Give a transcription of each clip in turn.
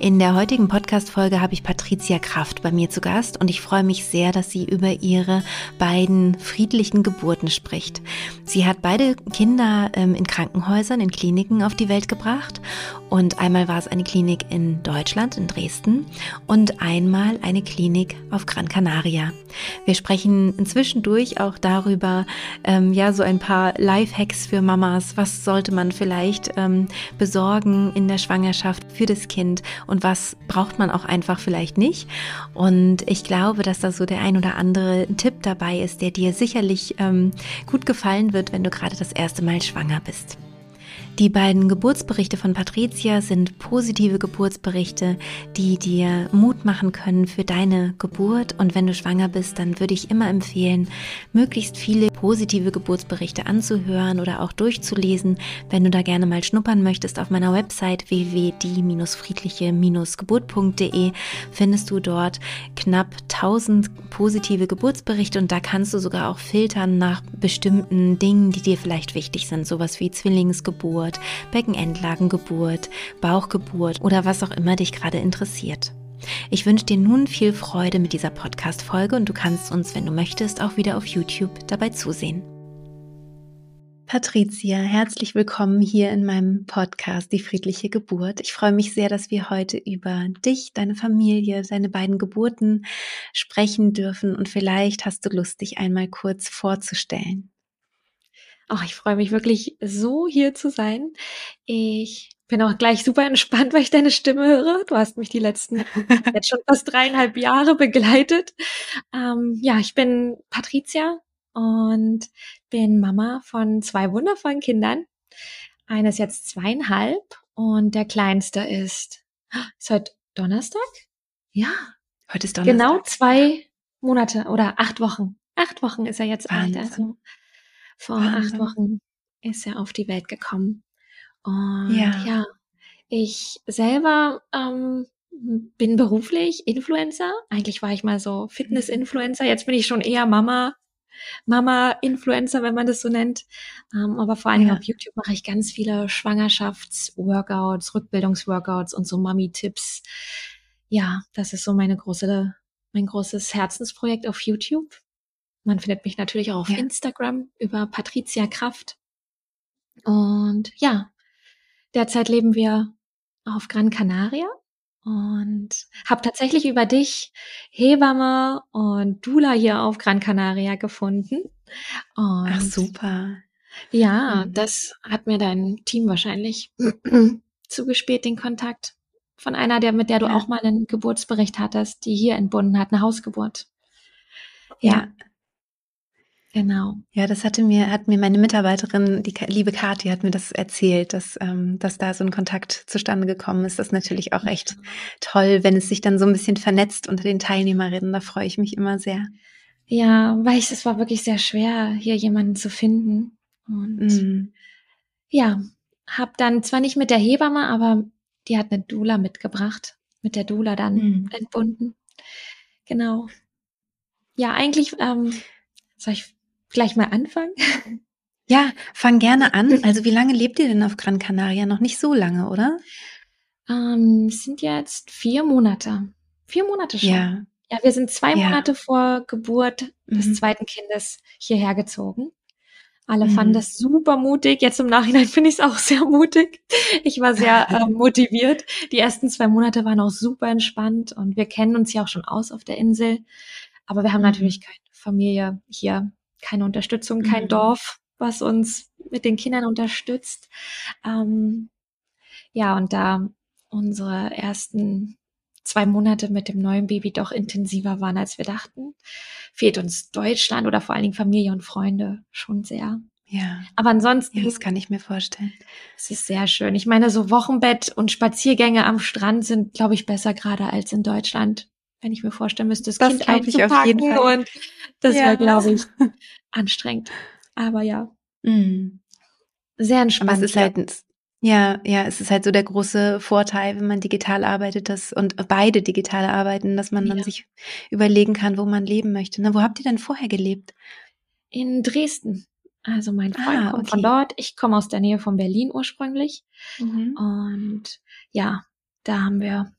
In der heutigen Podcast-Folge habe ich Patricia Kraft bei mir zu Gast und ich freue mich sehr, dass sie über ihre beiden friedlichen Geburten spricht. Sie hat beide Kinder ähm, in Krankenhäusern, in Kliniken auf die Welt gebracht und einmal war es eine Klinik in Deutschland, in Dresden und einmal eine Klinik auf Gran Canaria. Wir sprechen inzwischen durch auch darüber, ähm, ja, so ein paar Life-Hacks für Mamas. Was sollte man vielleicht ähm, besorgen in der Schwangerschaft für das Kind und was braucht man auch einfach vielleicht nicht. Und ich glaube, dass da so der ein oder andere Tipp dabei ist, der dir sicherlich ähm, gut gefallen wird, wenn du gerade das erste Mal schwanger bist. Die beiden Geburtsberichte von Patricia sind positive Geburtsberichte, die dir Mut machen können für deine Geburt. Und wenn du schwanger bist, dann würde ich immer empfehlen, möglichst viele positive Geburtsberichte anzuhören oder auch durchzulesen. Wenn du da gerne mal schnuppern möchtest, auf meiner Website www.die-friedliche-geburt.de findest du dort knapp 1000 positive Geburtsberichte und da kannst du sogar auch filtern nach bestimmten Dingen, die dir vielleicht wichtig sind, sowas wie Zwillingsgeburt Geburt, Beckenendlagengeburt, Bauchgeburt oder was auch immer dich gerade interessiert. Ich wünsche dir nun viel Freude mit dieser Podcast-Folge und du kannst uns, wenn du möchtest, auch wieder auf YouTube dabei zusehen. Patricia, herzlich willkommen hier in meinem Podcast Die friedliche Geburt. Ich freue mich sehr, dass wir heute über dich, deine Familie, deine beiden Geburten sprechen dürfen und vielleicht hast du Lust, dich einmal kurz vorzustellen. Ach, ich freue mich wirklich so hier zu sein. Ich bin auch gleich super entspannt, weil ich deine Stimme höre. Du hast mich die letzten jetzt schon fast dreieinhalb Jahre begleitet. Ähm, ja, ich bin Patricia und bin Mama von zwei wundervollen Kindern. Eines jetzt zweieinhalb und der kleinste ist, ist heute Donnerstag? Ja. Heute ist Donnerstag. Genau zwei Monate oder acht Wochen. Acht Wochen ist er jetzt alt. Also vor Wahnsinn. acht Wochen ist er auf die Welt gekommen. Und ja, ja ich selber ähm, bin beruflich Influencer. Eigentlich war ich mal so Fitness-Influencer. Jetzt bin ich schon eher Mama, Mama-Influencer, wenn man das so nennt. Ähm, aber vor allen Dingen ja. auf YouTube mache ich ganz viele Schwangerschafts-Workouts, Rückbildungsworkouts und so Mami-Tipps. Ja, das ist so meine große, mein großes Herzensprojekt auf YouTube. Man findet mich natürlich auch auf ja. Instagram über Patricia Kraft. Und ja, derzeit leben wir auf Gran Canaria und habe tatsächlich über dich Hebamme und Dula hier auf Gran Canaria gefunden. Und Ach super. Ja, mhm. das hat mir dein Team wahrscheinlich zugespielt, den Kontakt von einer, der mit der du ja. auch mal einen Geburtsbericht hattest, die hier entbunden hat, eine Hausgeburt. Ja. ja. Genau. Ja, das hatte mir, hat mir meine Mitarbeiterin, die liebe Kathi, hat mir das erzählt, dass, ähm, dass da so ein Kontakt zustande gekommen ist. Das ist natürlich auch echt toll, wenn es sich dann so ein bisschen vernetzt unter den Teilnehmerinnen. Da freue ich mich immer sehr. Ja, weil ich, es war wirklich sehr schwer, hier jemanden zu finden. Und mm. ja, hab dann zwar nicht mit der Hebamme, aber die hat eine Dula mitgebracht. Mit der Dula dann mm. entbunden. Genau. Ja, eigentlich, ähm, soll ich gleich mal anfangen? Ja, fang gerne an. Also wie lange lebt ihr denn auf Gran Canaria? Noch nicht so lange, oder? Ähm, es sind jetzt vier Monate. Vier Monate schon. Ja. Ja, wir sind zwei ja. Monate vor Geburt mhm. des zweiten Kindes hierher gezogen. Alle mhm. fanden das super mutig. Jetzt im Nachhinein finde ich es auch sehr mutig. Ich war sehr äh, motiviert. Die ersten zwei Monate waren auch super entspannt und wir kennen uns ja auch schon aus auf der Insel. Aber wir haben mhm. natürlich keine Familie hier keine Unterstützung, kein mhm. Dorf, was uns mit den Kindern unterstützt. Ähm, ja, und da unsere ersten zwei Monate mit dem neuen Baby doch intensiver waren, als wir dachten, fehlt uns Deutschland oder vor allen Dingen Familie und Freunde schon sehr. Ja. Aber ansonsten. Ja, das kann ich mir vorstellen. Es ist sehr schön. Ich meine, so Wochenbett und Spaziergänge am Strand sind, glaube ich, besser gerade als in Deutschland wenn ich mir vorstellen müsste, das, das Kind einzupacken und das ja. wäre, glaube ich, anstrengend. Aber ja. Mhm. Sehr entspannt. Aber es ist halt, Ja, ja, es ist halt so der große Vorteil, wenn man digital arbeitet, dass und beide digital arbeiten, dass man ja. dann sich überlegen kann, wo man leben möchte. Na, wo habt ihr denn vorher gelebt? In Dresden. Also mein Freund ah, kommt okay. von dort. Ich komme aus der Nähe von Berlin ursprünglich. Mhm. Und ja, da haben wir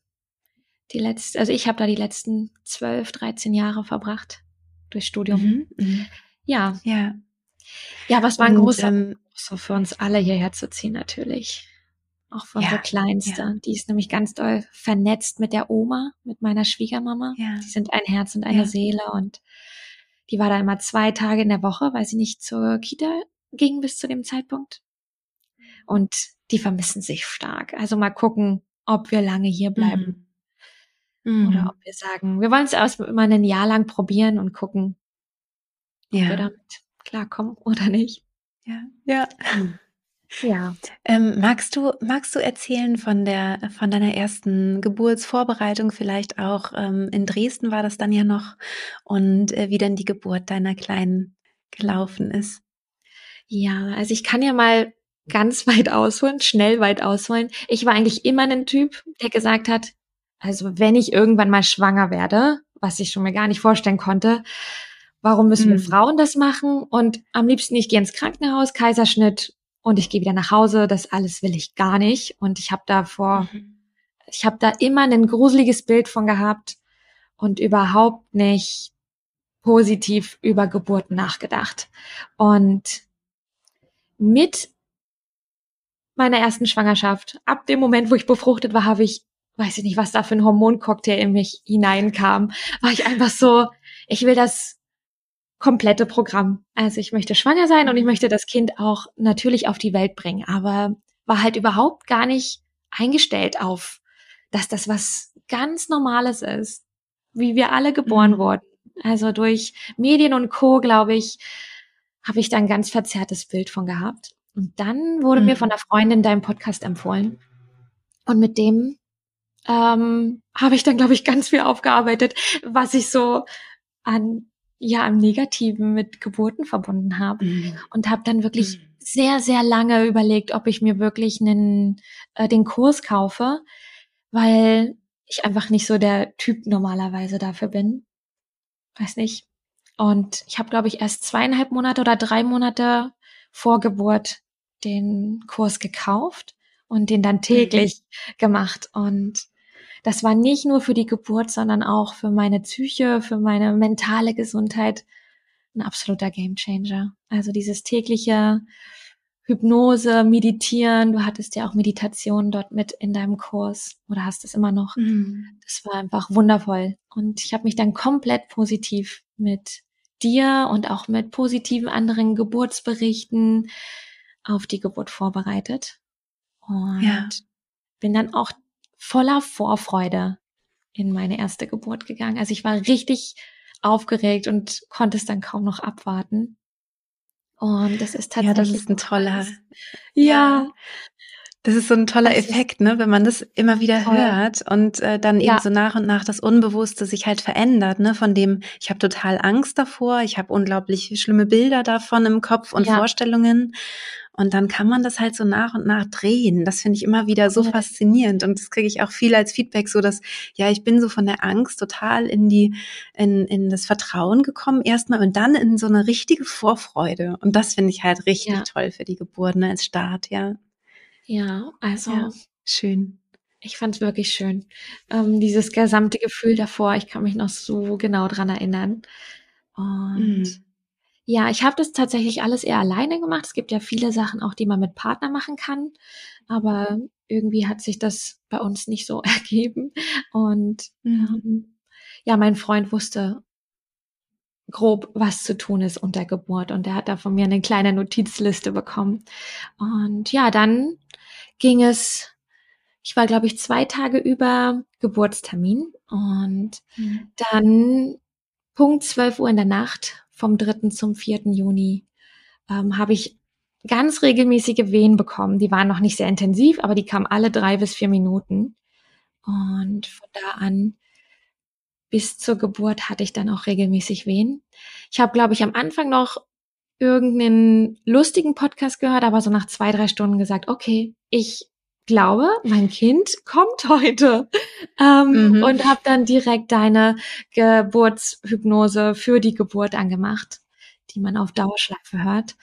die letzten, also ich habe da die letzten zwölf, dreizehn Jahre verbracht durch Studium. Mhm. Mhm. Ja. Ja. Ja, was war ein großer ähm, so für uns alle hierher zu ziehen natürlich. Auch für ja, unsere Kleinste. Ja. Die ist nämlich ganz doll vernetzt mit der Oma, mit meiner Schwiegermama. Ja. Die sind ein Herz und eine ja. Seele und die war da immer zwei Tage in der Woche, weil sie nicht zur Kita ging bis zu dem Zeitpunkt. Und die vermissen sich stark. Also mal gucken, ob wir lange hier bleiben. Mhm. Oder mhm. ob wir sagen, wir wollen es erst mal ein Jahr lang probieren und gucken, ob ja. wir damit klarkommen oder nicht. Ja, ja. Hm. Ja. Ähm, magst du, magst du erzählen von der, von deiner ersten Geburtsvorbereitung vielleicht auch? Ähm, in Dresden war das dann ja noch und äh, wie denn die Geburt deiner Kleinen gelaufen ist? Ja, also ich kann ja mal ganz weit ausholen, schnell weit ausholen. Ich war eigentlich immer ein Typ, der gesagt hat, also wenn ich irgendwann mal schwanger werde, was ich schon mir gar nicht vorstellen konnte, Warum müssen mhm. wir Frauen das machen? Und am liebsten, ich gehe ins Krankenhaus, Kaiserschnitt und ich gehe wieder nach Hause. Das alles will ich gar nicht. Und ich habe da vor, mhm. ich habe da immer ein gruseliges Bild von gehabt und überhaupt nicht positiv über Geburten nachgedacht. Und mit meiner ersten Schwangerschaft, ab dem Moment, wo ich befruchtet war, habe ich, weiß ich nicht, was da für ein Hormoncocktail in mich hineinkam, war ich einfach so, ich will das komplette Programm. Also ich möchte schwanger sein und ich möchte das Kind auch natürlich auf die Welt bringen, aber war halt überhaupt gar nicht eingestellt auf, dass das was ganz Normales ist, wie wir alle geboren mhm. wurden. Also durch Medien und Co, glaube ich, habe ich da ein ganz verzerrtes Bild von gehabt. Und dann wurde mhm. mir von einer Freundin dein Podcast empfohlen. Und mit dem ähm, habe ich dann, glaube ich, ganz viel aufgearbeitet, was ich so an ja im Negativen mit Geburten verbunden habe mhm. und habe dann wirklich mhm. sehr sehr lange überlegt, ob ich mir wirklich einen äh, den Kurs kaufe, weil ich einfach nicht so der Typ normalerweise dafür bin. Weiß nicht. Und ich habe glaube ich erst zweieinhalb Monate oder drei Monate vor Geburt den Kurs gekauft und den dann mhm. täglich mhm. gemacht und das war nicht nur für die Geburt, sondern auch für meine Psyche, für meine mentale Gesundheit ein absoluter Gamechanger. Also dieses tägliche Hypnose, Meditieren, du hattest ja auch Meditation dort mit in deinem Kurs oder hast es immer noch. Mhm. Das war einfach wundervoll. Und ich habe mich dann komplett positiv mit dir und auch mit positiven anderen Geburtsberichten auf die Geburt vorbereitet. Und ja. bin dann auch voller Vorfreude in meine erste Geburt gegangen. Also ich war richtig aufgeregt und konnte es dann kaum noch abwarten. Und das ist tatsächlich. Ja, das ist ein toller. Ja. Das ist so ein toller Effekt, ne, wenn man das immer wieder toll. hört und äh, dann eben ja. so nach und nach das Unbewusste sich halt verändert, ne, von dem ich habe total Angst davor, ich habe unglaublich schlimme Bilder davon im Kopf und ja. Vorstellungen und dann kann man das halt so nach und nach drehen. Das finde ich immer wieder so ja. faszinierend. Und das kriege ich auch viel als Feedback, so dass, ja, ich bin so von der Angst total in die, in, in das Vertrauen gekommen erstmal und dann in so eine richtige Vorfreude. Und das finde ich halt richtig ja. toll für die Geburt, ne, als Start, ja. Ja, also. Ja, schön. Ich fand es wirklich schön. Ähm, dieses gesamte Gefühl davor, ich kann mich noch so genau dran erinnern. Und mm. Ja, ich habe das tatsächlich alles eher alleine gemacht. Es gibt ja viele Sachen auch, die man mit Partner machen kann, aber irgendwie hat sich das bei uns nicht so ergeben. Und ähm, ja, mein Freund wusste grob, was zu tun ist unter Geburt und er hat da von mir eine kleine Notizliste bekommen. Und ja, dann ging es, ich war glaube ich zwei Tage über Geburtstermin und mhm. dann Punkt 12 Uhr in der Nacht vom 3. zum 4. Juni ähm, habe ich ganz regelmäßige Wehen bekommen. Die waren noch nicht sehr intensiv, aber die kamen alle drei bis vier Minuten. Und von da an bis zur Geburt hatte ich dann auch regelmäßig Wehen. Ich habe, glaube ich, am Anfang noch irgendeinen lustigen Podcast gehört, aber so nach zwei, drei Stunden gesagt, okay, ich glaube, mein Kind kommt heute. Ähm, mhm. Und habe dann direkt deine Geburtshypnose für die Geburt angemacht, die man auf Dauerschleife hört.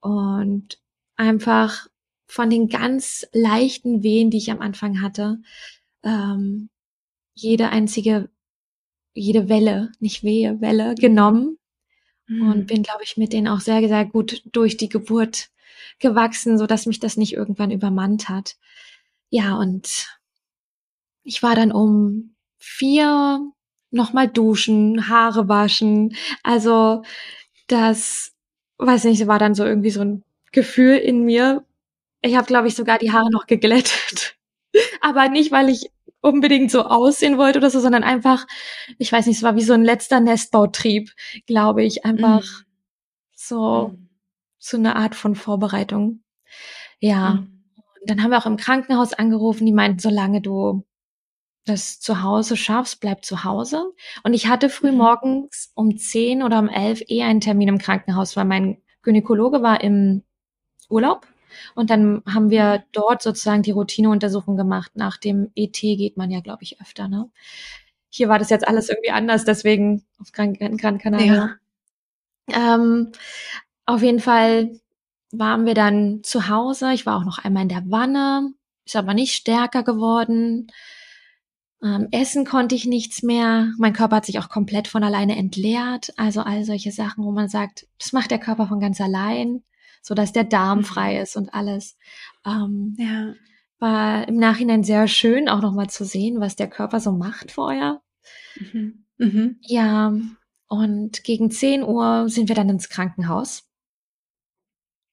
Und einfach von den ganz leichten Wehen, die ich am Anfang hatte, ähm, jede einzige, jede Welle, nicht Wehe, Welle genommen mhm. und bin, glaube ich, mit denen auch sehr, sehr gut durch die Geburt gewachsen, so dass mich das nicht irgendwann übermannt hat. Ja, und ich war dann um vier nochmal duschen, Haare waschen. Also das, weiß nicht, war dann so irgendwie so ein Gefühl in mir. Ich habe, glaube ich, sogar die Haare noch geglättet. Aber nicht, weil ich unbedingt so aussehen wollte oder so, sondern einfach, ich weiß nicht, es war wie so ein letzter Nestbautrieb, glaube ich, einfach mm. so, so eine Art von Vorbereitung. Ja. Mm. Dann haben wir auch im Krankenhaus angerufen, die meinten, solange du das zu Hause schaffst, bleib zu Hause. Und ich hatte früh mhm. morgens um zehn oder um elf eh einen Termin im Krankenhaus, weil mein Gynäkologe war im Urlaub und dann haben wir dort sozusagen die Routineuntersuchung gemacht. Nach dem ET geht man ja, glaube ich, öfter. Ne? Hier war das jetzt alles irgendwie anders, deswegen auf Gran, Gran Canaria. Ja. Ähm, auf jeden Fall waren wir dann zu Hause. Ich war auch noch einmal in der Wanne, ist aber nicht stärker geworden. Ähm, essen konnte ich nichts mehr. Mein Körper hat sich auch komplett von alleine entleert. Also all solche Sachen, wo man sagt, das macht der Körper von ganz allein so dass der Darm mhm. frei ist und alles. Ähm, ja. War im Nachhinein sehr schön, auch nochmal zu sehen, was der Körper so macht vorher. Mhm. Mhm. Ja, und gegen 10 Uhr sind wir dann ins Krankenhaus.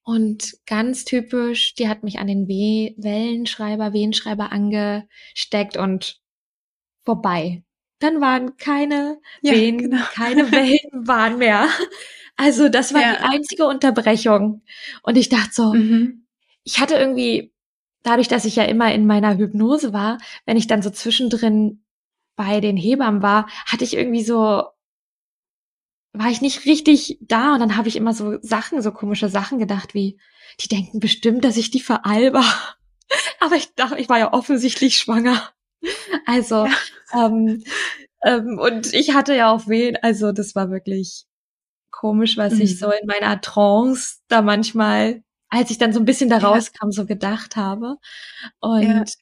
Und ganz typisch, die hat mich an den Weh Wellenschreiber, Wehenschreiber angesteckt und vorbei. Dann waren keine ja, Wehen, genau. keine Wellen waren mehr. Also das war ja. die einzige Unterbrechung. Und ich dachte so, mhm. ich hatte irgendwie, dadurch, dass ich ja immer in meiner Hypnose war, wenn ich dann so zwischendrin bei den Hebammen war, hatte ich irgendwie so, war ich nicht richtig da und dann habe ich immer so Sachen, so komische Sachen gedacht, wie, die denken bestimmt, dass ich die veralber. Aber ich dachte, ich war ja offensichtlich schwanger. Also, ja. ähm, ähm, und ich hatte ja auch wen, also das war wirklich komisch, was mhm. ich so in meiner Trance da manchmal, als ich dann so ein bisschen da rauskam, ja. so gedacht habe. Und.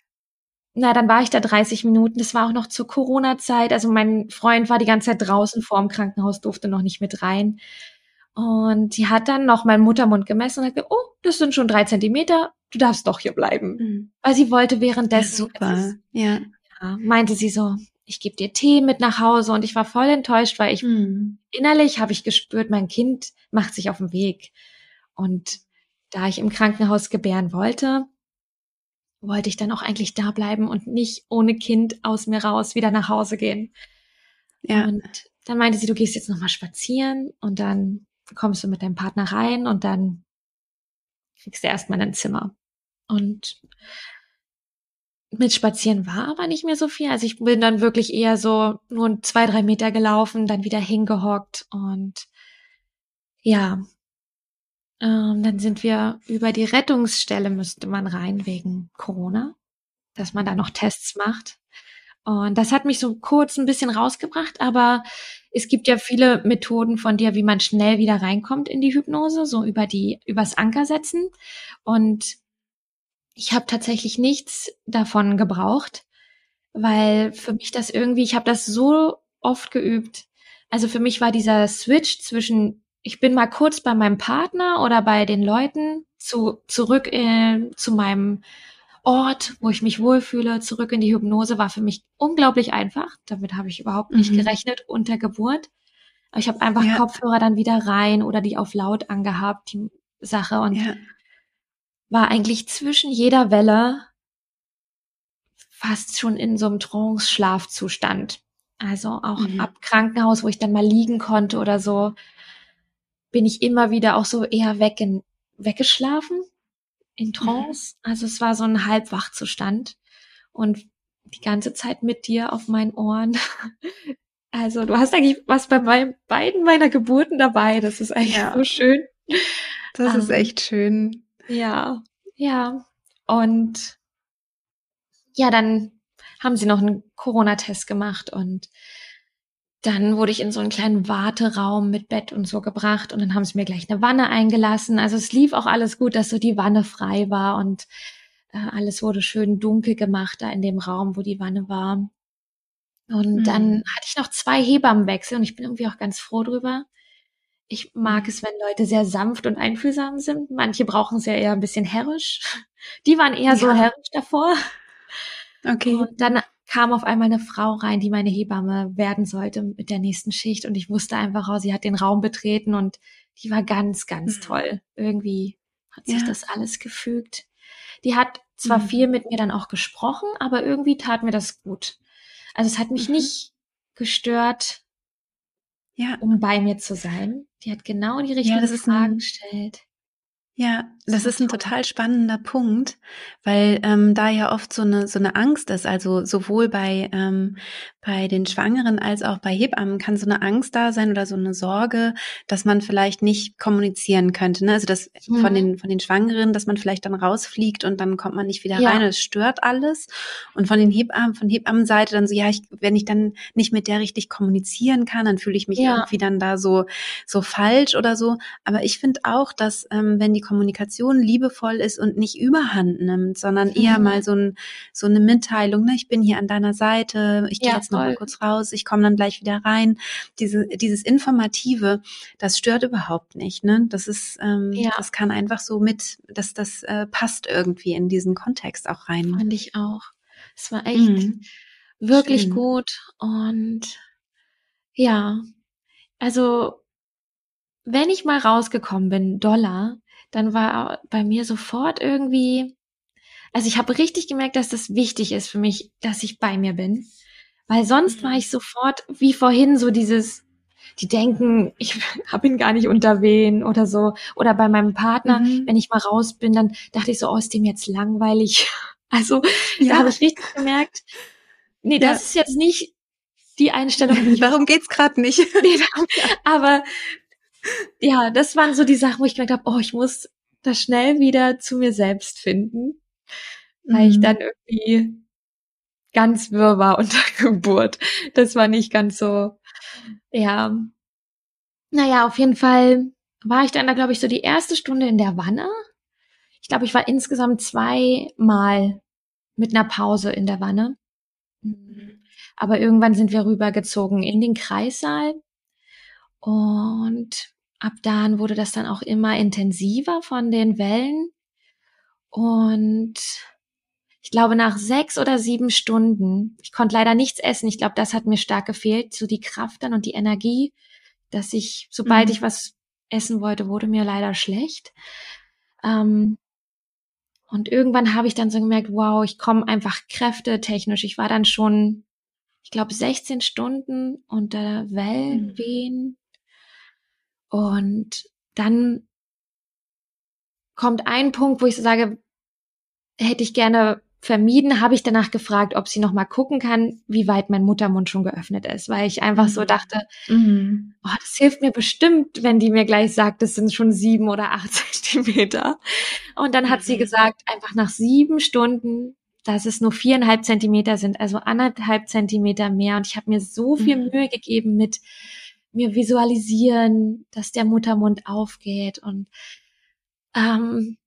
Na, dann war ich da 30 Minuten. Das war auch noch zur Corona-Zeit. Also mein Freund war die ganze Zeit draußen vor dem Krankenhaus, durfte noch nicht mit rein. Und die hat dann noch meinen Muttermund gemessen und hat gesagt, oh, das sind schon drei Zentimeter, du darfst doch hier bleiben. Mhm. Weil sie wollte währenddessen. Ja, super, ja. ja. Meinte sie so, ich gebe dir Tee mit nach Hause und ich war voll enttäuscht, weil ich mhm. innerlich habe ich gespürt, mein Kind macht sich auf den Weg. Und da ich im Krankenhaus gebären wollte, wollte ich dann auch eigentlich da bleiben und nicht ohne Kind aus mir raus wieder nach Hause gehen. Ja. Und dann meinte sie, du gehst jetzt nochmal spazieren und dann kommst du mit deinem Partner rein und dann kriegst du erstmal ein Zimmer. Und mit Spazieren war aber nicht mehr so viel. Also ich bin dann wirklich eher so nur zwei, drei Meter gelaufen, dann wieder hingehockt und ja, ähm, dann sind wir über die Rettungsstelle müsste man rein wegen Corona, dass man da noch Tests macht. Und das hat mich so kurz ein bisschen rausgebracht, aber es gibt ja viele Methoden von dir, wie man schnell wieder reinkommt in die Hypnose, so über die, übers Anker setzen. Und ich habe tatsächlich nichts davon gebraucht, weil für mich das irgendwie, ich habe das so oft geübt. Also für mich war dieser Switch zwischen, ich bin mal kurz bei meinem Partner oder bei den Leuten, zu, zurück in, zu meinem Ort, wo ich mich wohlfühle, zurück in die Hypnose, war für mich unglaublich einfach. Damit habe ich überhaupt nicht mhm. gerechnet unter Geburt. Aber ich habe einfach ja. Kopfhörer dann wieder rein oder die auf laut angehabt, die Sache. Und ja war eigentlich zwischen jeder Welle fast schon in so einem Trance-Schlafzustand. Also auch mhm. ab Krankenhaus, wo ich dann mal liegen konnte oder so, bin ich immer wieder auch so eher weg in, weggeschlafen in mhm. Trance. Mhm. Also es war so ein Halbwachzustand und die ganze Zeit mit dir auf meinen Ohren. Also du hast eigentlich was bei meinen, beiden meiner Geburten dabei. Das ist eigentlich ja. so schön. Das ähm, ist echt schön. Ja, ja. Und ja, dann haben sie noch einen Corona-Test gemacht und dann wurde ich in so einen kleinen Warteraum mit Bett und so gebracht und dann haben sie mir gleich eine Wanne eingelassen. Also es lief auch alles gut, dass so die Wanne frei war und äh, alles wurde schön dunkel gemacht da in dem Raum, wo die Wanne war. Und mhm. dann hatte ich noch zwei Hebammenwechsel und ich bin irgendwie auch ganz froh drüber. Ich mag es, wenn Leute sehr sanft und einfühlsam sind. Manche brauchen es ja eher ein bisschen herrisch. Die waren eher ja. so herrisch davor. Okay. Und dann kam auf einmal eine Frau rein, die meine Hebamme werden sollte mit der nächsten Schicht. Und ich wusste einfach, oh, sie hat den Raum betreten und die war ganz, ganz mhm. toll. Irgendwie hat sich ja. das alles gefügt. Die hat zwar mhm. viel mit mir dann auch gesprochen, aber irgendwie tat mir das gut. Also es hat mich mhm. nicht gestört, ja. um bei mir zu sein. Die hat genau die richtigen ja, Fragen gestellt. Ja, das ist ein total spannender Punkt, weil ähm, da ja oft so eine so eine Angst ist. Also sowohl bei ähm, bei den Schwangeren als auch bei Hebammen kann so eine Angst da sein oder so eine Sorge, dass man vielleicht nicht kommunizieren könnte. Ne? Also das mhm. von den von den Schwangeren, dass man vielleicht dann rausfliegt und dann kommt man nicht wieder ja. rein. Und es stört alles. Und von den Hebammen von Hebammenseite dann so ja, ich, wenn ich dann nicht mit der richtig kommunizieren kann, dann fühle ich mich ja. irgendwie dann da so so falsch oder so. Aber ich finde auch, dass ähm, wenn die Kommunikation liebevoll ist und nicht überhand nimmt, sondern eher mhm. mal so, ein, so eine Mitteilung, ne, ich bin hier an deiner Seite, ich gehe ja, jetzt noch mal kurz raus, ich komme dann gleich wieder rein. Diese, dieses Informative, das stört überhaupt nicht. Ne? Das ist, ähm, ja. das kann einfach so mit, dass das äh, passt irgendwie in diesen Kontext auch rein. Fand ich auch. Es war echt mhm. wirklich Schön. gut und ja, also wenn ich mal rausgekommen bin, Dollar, dann war bei mir sofort irgendwie, also ich habe richtig gemerkt, dass das wichtig ist für mich, dass ich bei mir bin. Weil sonst war mhm. ich sofort, wie vorhin, so dieses, die denken, ich habe ihn gar nicht unter wen oder so. Oder bei meinem Partner, mhm. wenn ich mal raus bin, dann dachte ich so, oh, ist dem jetzt langweilig. Also ja. da habe ich richtig gemerkt, nee, das ist jetzt nicht die Einstellung. Die Warum geht's gerade nicht? nee, aber ja, das waren so die Sachen, wo ich gedacht habe, oh, ich muss da schnell wieder zu mir selbst finden, weil mhm. ich dann irgendwie ganz wirr war unter Geburt. Das war nicht ganz so, ja. Naja, auf jeden Fall war ich dann da, glaube ich, so die erste Stunde in der Wanne. Ich glaube, ich war insgesamt zweimal mit einer Pause in der Wanne. Mhm. Aber irgendwann sind wir rübergezogen in den Kreissaal. Und ab dann wurde das dann auch immer intensiver von den Wellen. Und ich glaube, nach sechs oder sieben Stunden, ich konnte leider nichts essen. Ich glaube, das hat mir stark gefehlt, so die Kraft dann und die Energie, dass ich, sobald mhm. ich was essen wollte, wurde mir leider schlecht. Ähm, und irgendwann habe ich dann so gemerkt, wow, ich komme einfach kräftetechnisch. Ich war dann schon, ich glaube, 16 Stunden unter Wellenwehen. Mhm. Und dann kommt ein Punkt, wo ich so sage, hätte ich gerne vermieden, habe ich danach gefragt, ob sie noch mal gucken kann, wie weit mein Muttermund schon geöffnet ist, weil ich einfach mhm. so dachte, mhm. oh, das hilft mir bestimmt, wenn die mir gleich sagt, das sind schon sieben oder acht Zentimeter. Und dann hat mhm. sie gesagt, einfach nach sieben Stunden, dass es nur viereinhalb Zentimeter sind, also anderthalb Zentimeter mehr. Und ich habe mir so viel mhm. Mühe gegeben mit mir visualisieren, dass der Muttermund aufgeht und ähm,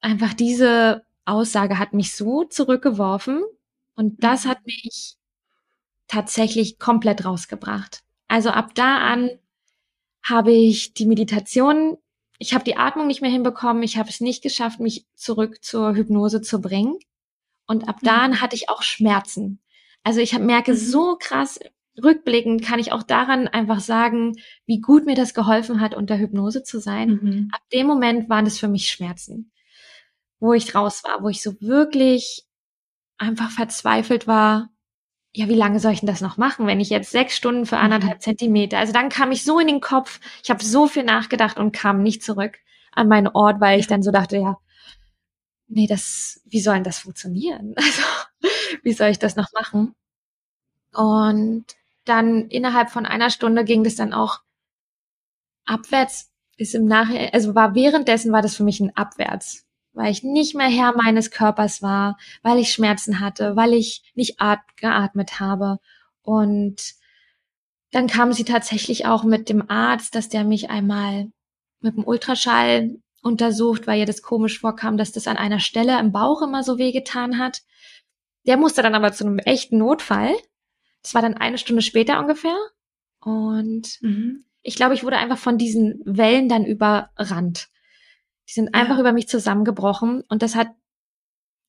einfach diese Aussage hat mich so zurückgeworfen und das hat mich tatsächlich komplett rausgebracht. Also ab da an habe ich die Meditation, ich habe die Atmung nicht mehr hinbekommen, ich habe es nicht geschafft, mich zurück zur Hypnose zu bringen. Und ab da an mhm. hatte ich auch Schmerzen. Also ich merke mhm. so krass, rückblickend kann ich auch daran einfach sagen, wie gut mir das geholfen hat, unter Hypnose zu sein. Mhm. Ab dem Moment waren das für mich Schmerzen wo ich raus war, wo ich so wirklich einfach verzweifelt war, ja, wie lange soll ich denn das noch machen, wenn ich jetzt sechs Stunden für mhm. anderthalb Zentimeter, also dann kam ich so in den Kopf, ich habe so viel nachgedacht und kam nicht zurück an meinen Ort, weil ich dann so dachte, ja, nee, das, wie soll denn das funktionieren? Also, wie soll ich das noch machen? Und dann innerhalb von einer Stunde ging das dann auch abwärts ist im Nachhinein, also war währenddessen war das für mich ein Abwärts, weil ich nicht mehr Herr meines Körpers war, weil ich Schmerzen hatte, weil ich nicht geatmet habe. Und dann kam sie tatsächlich auch mit dem Arzt, dass der mich einmal mit dem Ultraschall untersucht, weil ihr das komisch vorkam, dass das an einer Stelle im Bauch immer so wehgetan hat. Der musste dann aber zu einem echten Notfall. Das war dann eine Stunde später ungefähr. Und mhm. ich glaube, ich wurde einfach von diesen Wellen dann überrannt. Die sind einfach ja. über mich zusammengebrochen und das hat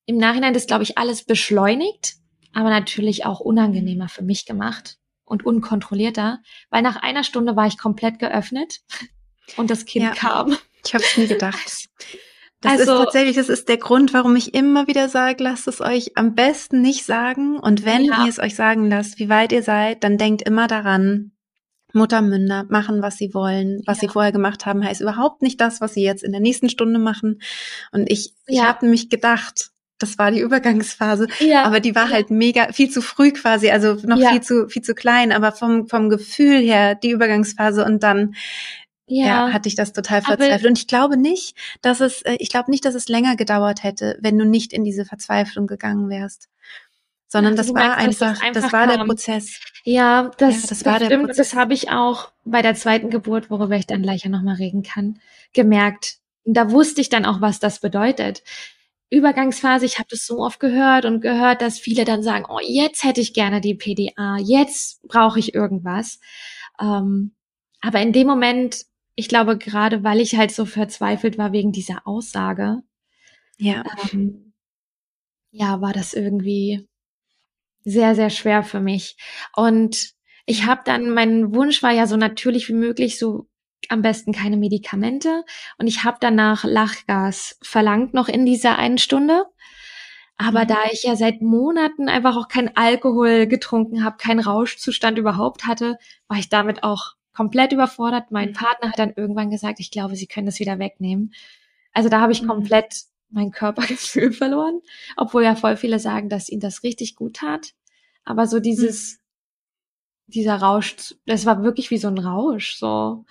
im Nachhinein das, glaube ich, alles beschleunigt, aber natürlich auch unangenehmer für mich gemacht und unkontrollierter, weil nach einer Stunde war ich komplett geöffnet und das Kind ja. kam. Ich habe es nie gedacht. Das also, ist tatsächlich, das ist der Grund, warum ich immer wieder sage, lasst es euch am besten nicht sagen. Und wenn ja. ihr es euch sagen lasst, wie weit ihr seid, dann denkt immer daran, Muttermünder machen, was sie wollen. Was ja. sie vorher gemacht haben, heißt überhaupt nicht das, was sie jetzt in der nächsten Stunde machen. Und ich, ja. ich habe nämlich gedacht, das war die Übergangsphase, ja. aber die war ja. halt mega viel zu früh quasi, also noch viel zu viel zu klein, aber vom vom Gefühl her die Übergangsphase und dann ja. ja hatte ich das total verzweifelt und ich glaube nicht, dass es äh, ich glaube nicht, dass es länger gedauert hätte, wenn du nicht in diese Verzweiflung gegangen wärst. Sondern also das war meinst, einfach, einfach, das war kam. der Prozess. Ja, das, das, das war stimmt. der Prozess. Das habe ich auch bei der zweiten Geburt, worüber ich dann gleich ja nochmal reden kann, gemerkt. Und da wusste ich dann auch, was das bedeutet. Übergangsphase, ich habe das so oft gehört und gehört, dass viele dann sagen, oh, jetzt hätte ich gerne die PDA, jetzt brauche ich irgendwas. Ähm, aber in dem Moment, ich glaube, gerade weil ich halt so verzweifelt war wegen dieser Aussage, ja, ähm, ja, war das irgendwie sehr, sehr schwer für mich. Und ich habe dann, mein Wunsch war ja so natürlich wie möglich, so am besten keine Medikamente. Und ich habe danach Lachgas verlangt, noch in dieser einen Stunde. Aber mhm. da ich ja seit Monaten einfach auch kein Alkohol getrunken habe, keinen Rauschzustand überhaupt hatte, war ich damit auch komplett überfordert. Mein mhm. Partner hat dann irgendwann gesagt, ich glaube, sie können das wieder wegnehmen. Also da habe ich mhm. komplett mein Körpergefühl verloren, obwohl ja voll viele sagen, dass ihnen das richtig gut tat. Aber so dieses, mhm. dieser Rausch, das war wirklich wie so ein Rausch. So,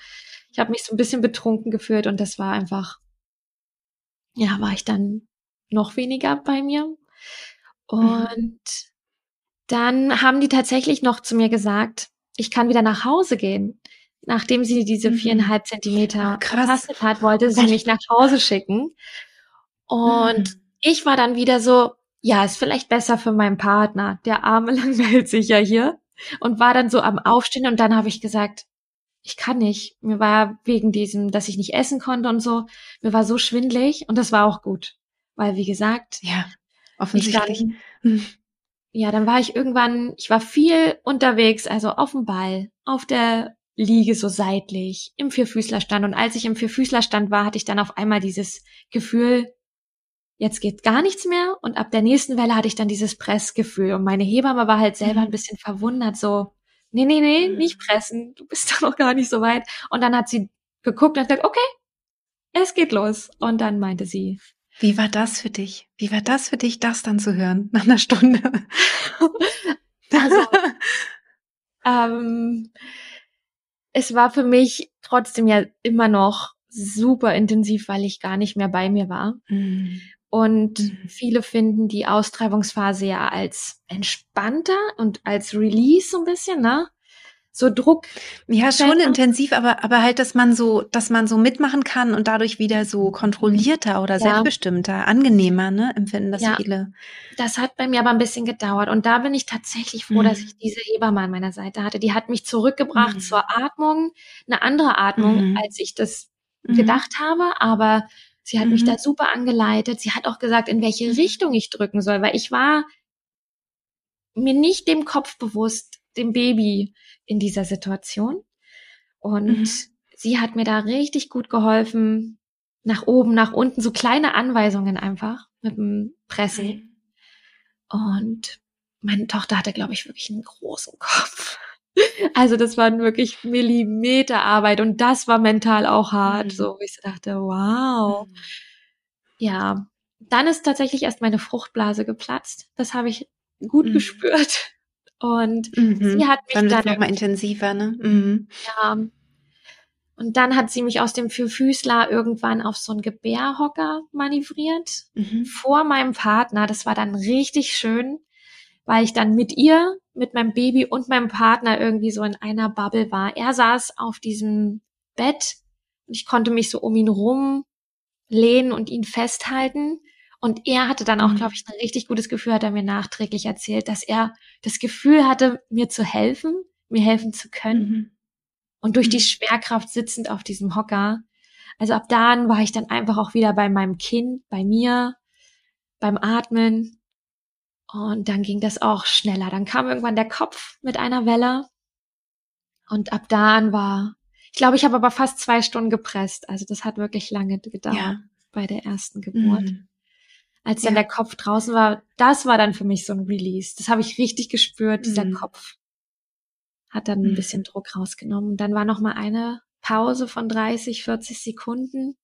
ich habe mich so ein bisschen betrunken gefühlt und das war einfach, ja, war ich dann noch weniger bei mir. Mhm. Und mhm. dann haben die tatsächlich noch zu mir gesagt, ich kann wieder nach Hause gehen. Nachdem sie diese mhm. viereinhalb Zentimeter vertastet hat, wollte sie mich nach Hause schicken. Und mhm. ich war dann wieder so, ja, ist vielleicht besser für meinen Partner. Der Arme langweilt sich ja hier. Und war dann so am Aufstehen und dann habe ich gesagt, ich kann nicht. Mir war wegen diesem, dass ich nicht essen konnte und so, mir war so schwindlig und das war auch gut. Weil, wie gesagt, ja, offensichtlich. Dann, ja, dann war ich irgendwann, ich war viel unterwegs, also auf dem Ball, auf der Liege so seitlich, im Vierfüßlerstand. Und als ich im Vierfüßlerstand war, hatte ich dann auf einmal dieses Gefühl, jetzt geht gar nichts mehr. Und ab der nächsten Welle hatte ich dann dieses Pressgefühl. Und meine Hebamme war halt selber mhm. ein bisschen verwundert, so, nee, nee, nee, mhm. nicht pressen, du bist da noch gar nicht so weit. Und dann hat sie geguckt und gesagt, okay, es geht los. Und dann meinte sie. Wie war das für dich? Wie war das für dich, das dann zu hören nach einer Stunde? also, ähm, es war für mich trotzdem ja immer noch super intensiv, weil ich gar nicht mehr bei mir war. Mhm. Und mhm. viele finden die Austreibungsphase ja als entspannter und als Release so ein bisschen, ne? So Druck. Ja, schon intensiv, aber, aber halt, dass man so, dass man so mitmachen kann und dadurch wieder so kontrollierter oder ja. selbstbestimmter, angenehmer, ne, empfinden das ja. viele. Das hat bei mir aber ein bisschen gedauert. Und da bin ich tatsächlich froh, mhm. dass ich diese Hebamme an meiner Seite hatte. Die hat mich zurückgebracht mhm. zur Atmung, eine andere Atmung, mhm. als ich das mhm. gedacht habe, aber Sie hat mhm. mich da super angeleitet. Sie hat auch gesagt, in welche mhm. Richtung ich drücken soll, weil ich war mir nicht dem Kopf bewusst, dem Baby in dieser Situation. Und mhm. sie hat mir da richtig gut geholfen, nach oben, nach unten, so kleine Anweisungen einfach mit dem Pressen. Und meine Tochter hatte, glaube ich, wirklich einen großen Kopf. Also das waren wirklich Millimeter Arbeit und das war mental auch hart, mhm. so wie ich dachte, wow. Mhm. Ja, dann ist tatsächlich erst meine Fruchtblase geplatzt. Das habe ich gut mhm. gespürt. Und mhm. sie hat mich dann, dann noch mal intensiver, ne? Mhm. Ja. Und dann hat sie mich aus dem Vierfüßler irgendwann auf so einen Gebärhocker manövriert. Mhm. Vor meinem Partner. Das war dann richtig schön, weil ich dann mit ihr, mit meinem Baby und meinem Partner irgendwie so in einer Bubble war. Er saß auf diesem Bett und ich konnte mich so um ihn rum lehnen und ihn festhalten. Und er hatte dann auch, mhm. glaube ich, ein richtig gutes Gefühl, hat er mir nachträglich erzählt, dass er das Gefühl hatte, mir zu helfen, mir helfen zu können. Mhm. Und durch die mhm. Schwerkraft sitzend auf diesem Hocker. Also ab dann war ich dann einfach auch wieder bei meinem Kind, bei mir, beim Atmen. Und dann ging das auch schneller. Dann kam irgendwann der Kopf mit einer Welle. Und ab dann war, ich glaube, ich habe aber fast zwei Stunden gepresst. Also das hat wirklich lange gedauert ja. bei der ersten Geburt. Mhm. Als dann ja. der Kopf draußen war, das war dann für mich so ein Release. Das habe ich richtig gespürt, dieser mhm. Kopf hat dann ein mhm. bisschen Druck rausgenommen. Dann war noch mal eine Pause von 30, 40 Sekunden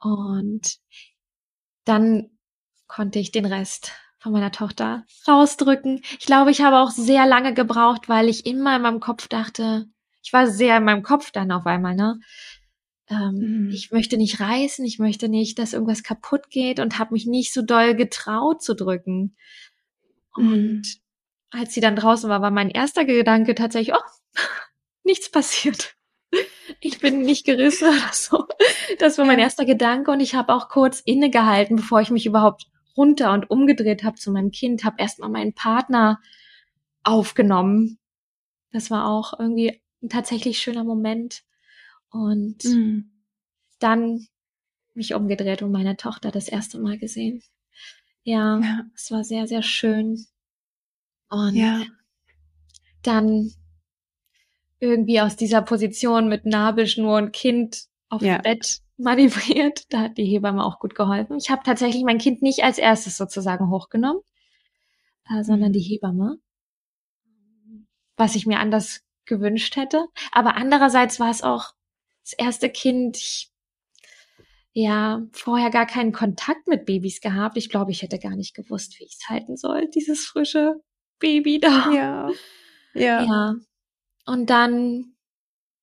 und dann konnte ich den Rest von meiner Tochter rausdrücken. Ich glaube, ich habe auch sehr lange gebraucht, weil ich immer in meinem Kopf dachte, ich war sehr in meinem Kopf dann auf einmal, ne? Ähm, mhm. Ich möchte nicht reißen, ich möchte nicht, dass irgendwas kaputt geht und habe mich nicht so doll getraut zu drücken. Und mhm als sie dann draußen war, war mein erster Gedanke tatsächlich, oh, nichts passiert. Ich bin nicht gerissen oder so. Das war mein erster Gedanke und ich habe auch kurz innegehalten, bevor ich mich überhaupt runter und umgedreht habe zu meinem Kind, habe erstmal meinen Partner aufgenommen. Das war auch irgendwie ein tatsächlich schöner Moment. Und mhm. dann mich umgedreht und meine Tochter das erste Mal gesehen. Ja, ja, es war sehr, sehr schön. Und ja. dann irgendwie aus dieser Position mit Nabelschnur und Kind aufs ja. Bett manövriert. Da hat die Hebamme auch gut geholfen. Ich habe tatsächlich mein Kind nicht als erstes sozusagen hochgenommen, äh, sondern mhm. die Hebamme. Was ich mir anders gewünscht hätte. Aber andererseits war es auch das erste Kind. Ich, ja, vorher gar keinen Kontakt mit Babys gehabt. Ich glaube, ich hätte gar nicht gewusst, wie ich es halten soll, dieses frische Baby da. Ja. Ja. Ja. Und dann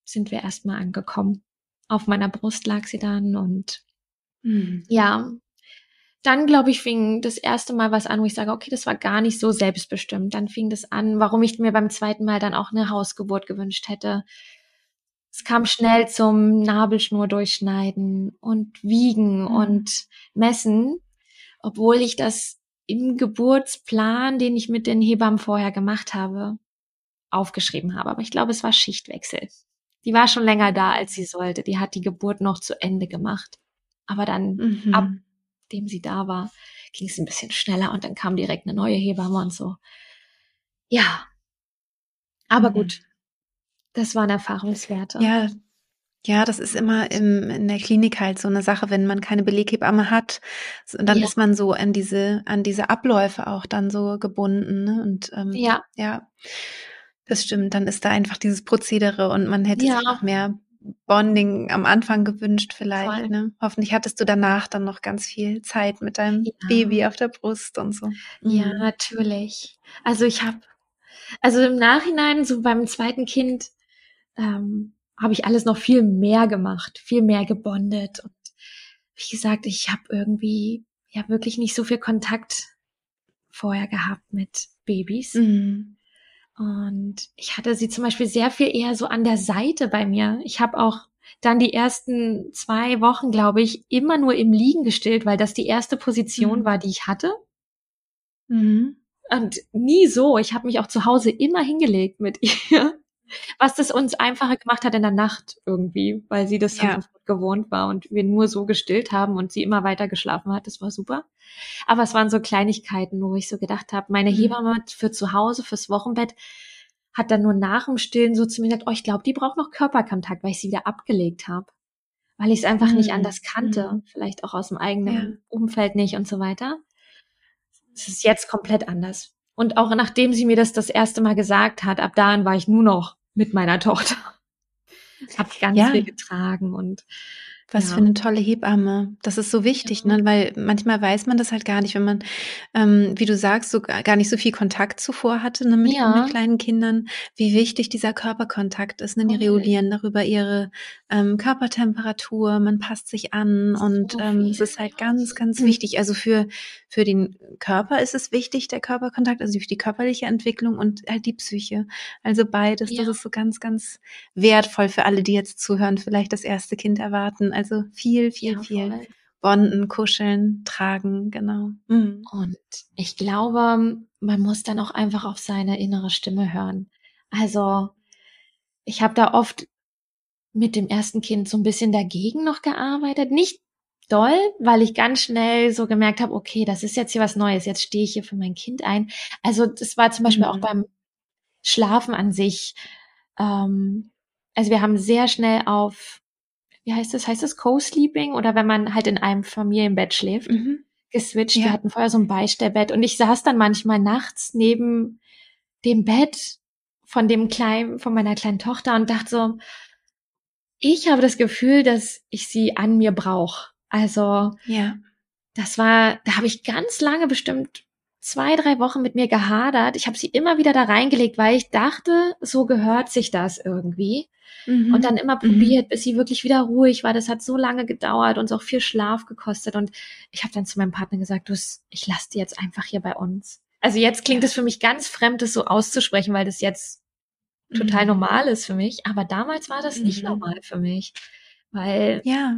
sind wir erstmal angekommen. Auf meiner Brust lag sie dann und mhm. ja, dann glaube ich fing das erste Mal was an, wo ich sage, okay, das war gar nicht so selbstbestimmt. Dann fing das an, warum ich mir beim zweiten Mal dann auch eine Hausgeburt gewünscht hätte. Es kam schnell zum Nabelschnur durchschneiden und wiegen mhm. und messen, obwohl ich das im Geburtsplan, den ich mit den Hebammen vorher gemacht habe, aufgeschrieben habe. Aber ich glaube, es war Schichtwechsel. Die war schon länger da, als sie sollte. Die hat die Geburt noch zu Ende gemacht. Aber dann, mhm. ab dem sie da war, ging es ein bisschen schneller und dann kam direkt eine neue Hebamme und so. Ja. Aber mhm. gut. Das waren Erfahrungswerte. Ja, ja, das ist immer im, in der Klinik halt so eine Sache, wenn man keine Beleghebamme hat, dann ja. ist man so an diese, an diese Abläufe auch dann so gebunden. Ne? Und ähm, ja. ja, das stimmt. Dann ist da einfach dieses Prozedere und man hätte ja. sich noch mehr Bonding am Anfang gewünscht vielleicht. Ne? Hoffentlich hattest du danach dann noch ganz viel Zeit mit deinem ja. Baby auf der Brust und so. Ja, mhm. natürlich. Also ich habe, also im Nachhinein, so beim zweiten Kind, ähm, habe ich alles noch viel mehr gemacht, viel mehr gebondet. Und wie gesagt, ich habe irgendwie ja wirklich nicht so viel Kontakt vorher gehabt mit Babys. Mhm. Und ich hatte sie zum Beispiel sehr viel eher so an der Seite bei mir. Ich habe auch dann die ersten zwei Wochen, glaube ich, immer nur im Liegen gestillt, weil das die erste Position mhm. war, die ich hatte. Mhm. Und nie so. Ich habe mich auch zu Hause immer hingelegt mit ihr was das uns einfacher gemacht hat in der Nacht irgendwie, weil sie das ja. gewohnt war und wir nur so gestillt haben und sie immer weiter geschlafen hat. Das war super. Aber es waren so Kleinigkeiten, wo ich so gedacht habe, meine mhm. Hebamme für zu Hause, fürs Wochenbett, hat dann nur nach dem Stillen so zu mir gesagt, oh, ich glaube, die braucht noch Körperkontakt, weil ich sie wieder abgelegt habe. Weil ich es einfach mhm. nicht anders kannte, mhm. vielleicht auch aus dem eigenen ja. Umfeld nicht und so weiter. Es ist jetzt komplett anders. Und auch nachdem sie mir das das erste Mal gesagt hat, ab dahin war ich nur noch mit meiner Tochter. Hab ganz ja. viel getragen und Was ja. für eine tolle Hebamme. Das ist so wichtig, ja. ne? weil manchmal weiß man das halt gar nicht, wenn man, ähm, wie du sagst, so gar nicht so viel Kontakt zuvor hatte ne, mit, ja. mit kleinen Kindern, wie wichtig dieser Körperkontakt ist. Ne? Die okay. regulieren darüber ihre ähm, Körpertemperatur, man passt sich an und so ähm, es ist halt ganz, ganz mhm. wichtig. Also für, für den Körper ist es wichtig, der Körperkontakt, also für die körperliche Entwicklung und halt die Psyche. Also beides, das ist so ganz, ganz wertvoll für alle, die jetzt zuhören, vielleicht das erste Kind erwarten also viel, viel, ja, viel. Voll. Bonden, kuscheln, tragen, genau. Mhm. Und ich glaube, man muss dann auch einfach auf seine innere Stimme hören. Also ich habe da oft mit dem ersten Kind so ein bisschen dagegen noch gearbeitet. Nicht doll, weil ich ganz schnell so gemerkt habe, okay, das ist jetzt hier was Neues, jetzt stehe ich hier für mein Kind ein. Also das war zum Beispiel mhm. auch beim Schlafen an sich. Ähm, also wir haben sehr schnell auf wie heißt das? Heißt das Co-Sleeping oder wenn man halt in einem Familienbett schläft? Mhm. Geswitcht. Ja. Wir hatten vorher so ein Beistellbett und ich saß dann manchmal nachts neben dem Bett von dem kleinen, von meiner kleinen Tochter und dachte so, ich habe das Gefühl, dass ich sie an mir brauche. Also, ja. Das war, da habe ich ganz lange bestimmt zwei, drei Wochen mit mir gehadert. Ich habe sie immer wieder da reingelegt, weil ich dachte, so gehört sich das irgendwie. Mhm. Und dann immer mhm. probiert, mhm. bis sie wirklich wieder ruhig war. Das hat so lange gedauert und auch viel Schlaf gekostet. Und ich habe dann zu meinem Partner gesagt, du, ich lasse die jetzt einfach hier bei uns. Also jetzt klingt es für mich ganz fremd, das so auszusprechen, weil das jetzt total mhm. normal ist für mich. Aber damals war das nicht mhm. normal für mich weil ja.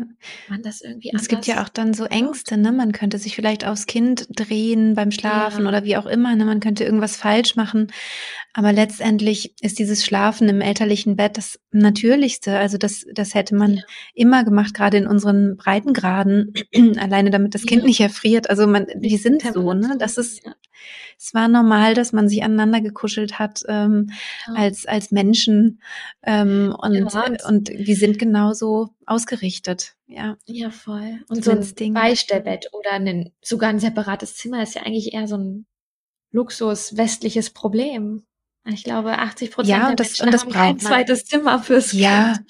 man das irgendwie Es gibt ja auch dann so Ängste, ne? Man könnte sich vielleicht aufs Kind drehen beim Schlafen ja. oder wie auch immer, ne? Man könnte irgendwas falsch machen. Aber letztendlich ist dieses Schlafen im elterlichen Bett das Natürlichste. Also das, das hätte man ja. immer gemacht, gerade in unseren Breitengraden, alleine damit das Kind ja. nicht erfriert. Also man, die sind so, ne? Das ist, es war normal, dass man sich aneinander gekuschelt hat ähm, ja. als als Menschen ähm, und ja, und wir sind genauso ausgerichtet. Ja, ja voll. Und so ein Ding. Beistellbett oder ein, sogar ein separates Zimmer ist ja eigentlich eher so ein Luxus westliches Problem. Ich glaube, 80 Prozent ja, und das, Menschen und das haben kein zweites Zimmer fürs ja. Kind.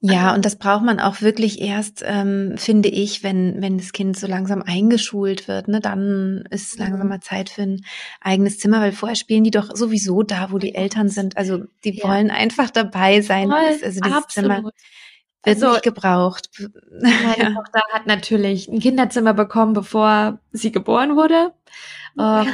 Ja, und das braucht man auch wirklich erst, ähm, finde ich, wenn, wenn das Kind so langsam eingeschult wird, ne, dann ist langsam mhm. mal Zeit für ein eigenes Zimmer, weil vorher spielen die doch sowieso da, wo die Eltern sind. Also die ja. wollen einfach dabei sein. Voll, also dieses absolut. Zimmer wird also, nicht gebraucht. Meine. Tochter hat natürlich ein Kinderzimmer bekommen, bevor sie geboren wurde äh,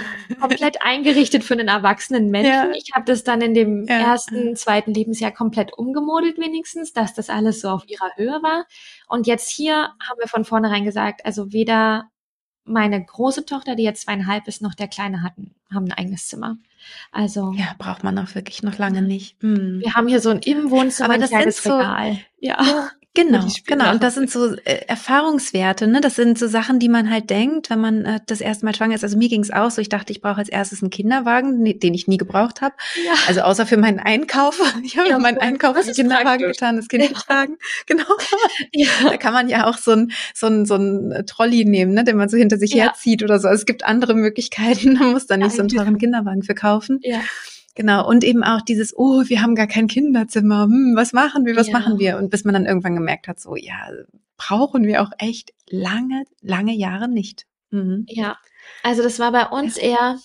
komplett eingerichtet für einen erwachsenen Menschen. Ja. Ich habe das dann in dem ja. ersten, zweiten Lebensjahr komplett umgemodelt wenigstens, dass das alles so auf ihrer Höhe war. Und jetzt hier haben wir von vornherein gesagt, also weder meine große Tochter, die jetzt zweieinhalb ist, noch der Kleine hatten, haben ein eigenes Zimmer. Also ja, braucht man auch wirklich noch lange nicht. Hm. Wir haben hier so ein im Wohnzimmer Aber das ein kleines so, Regal. Ja. Genau, genau. Und das sind so äh, Erfahrungswerte, ne? Das sind so Sachen, die man halt denkt, wenn man äh, das erste Mal schwanger ist. Also mir ging es auch so, ich dachte, ich brauche als erstes einen Kinderwagen, den ich nie gebraucht habe. Ja. Also außer für meinen Einkauf. Ich habe ja, meinen Einkauf im Kinderwagen praktisch. getan, das Kind ja. getragen. Genau. Ja. Da kann man ja auch so ein, so ein, so ein Trolley nehmen, ne? den man so hinter sich ja. herzieht oder so. Also es gibt andere Möglichkeiten, man muss da nicht so einen teuren Kinderwagen verkaufen. Ja. Genau, und eben auch dieses, oh, wir haben gar kein Kinderzimmer, hm, was machen wir, was ja. machen wir? Und bis man dann irgendwann gemerkt hat, so, ja, brauchen wir auch echt lange, lange Jahre nicht. Mhm. Ja, also das war bei uns eher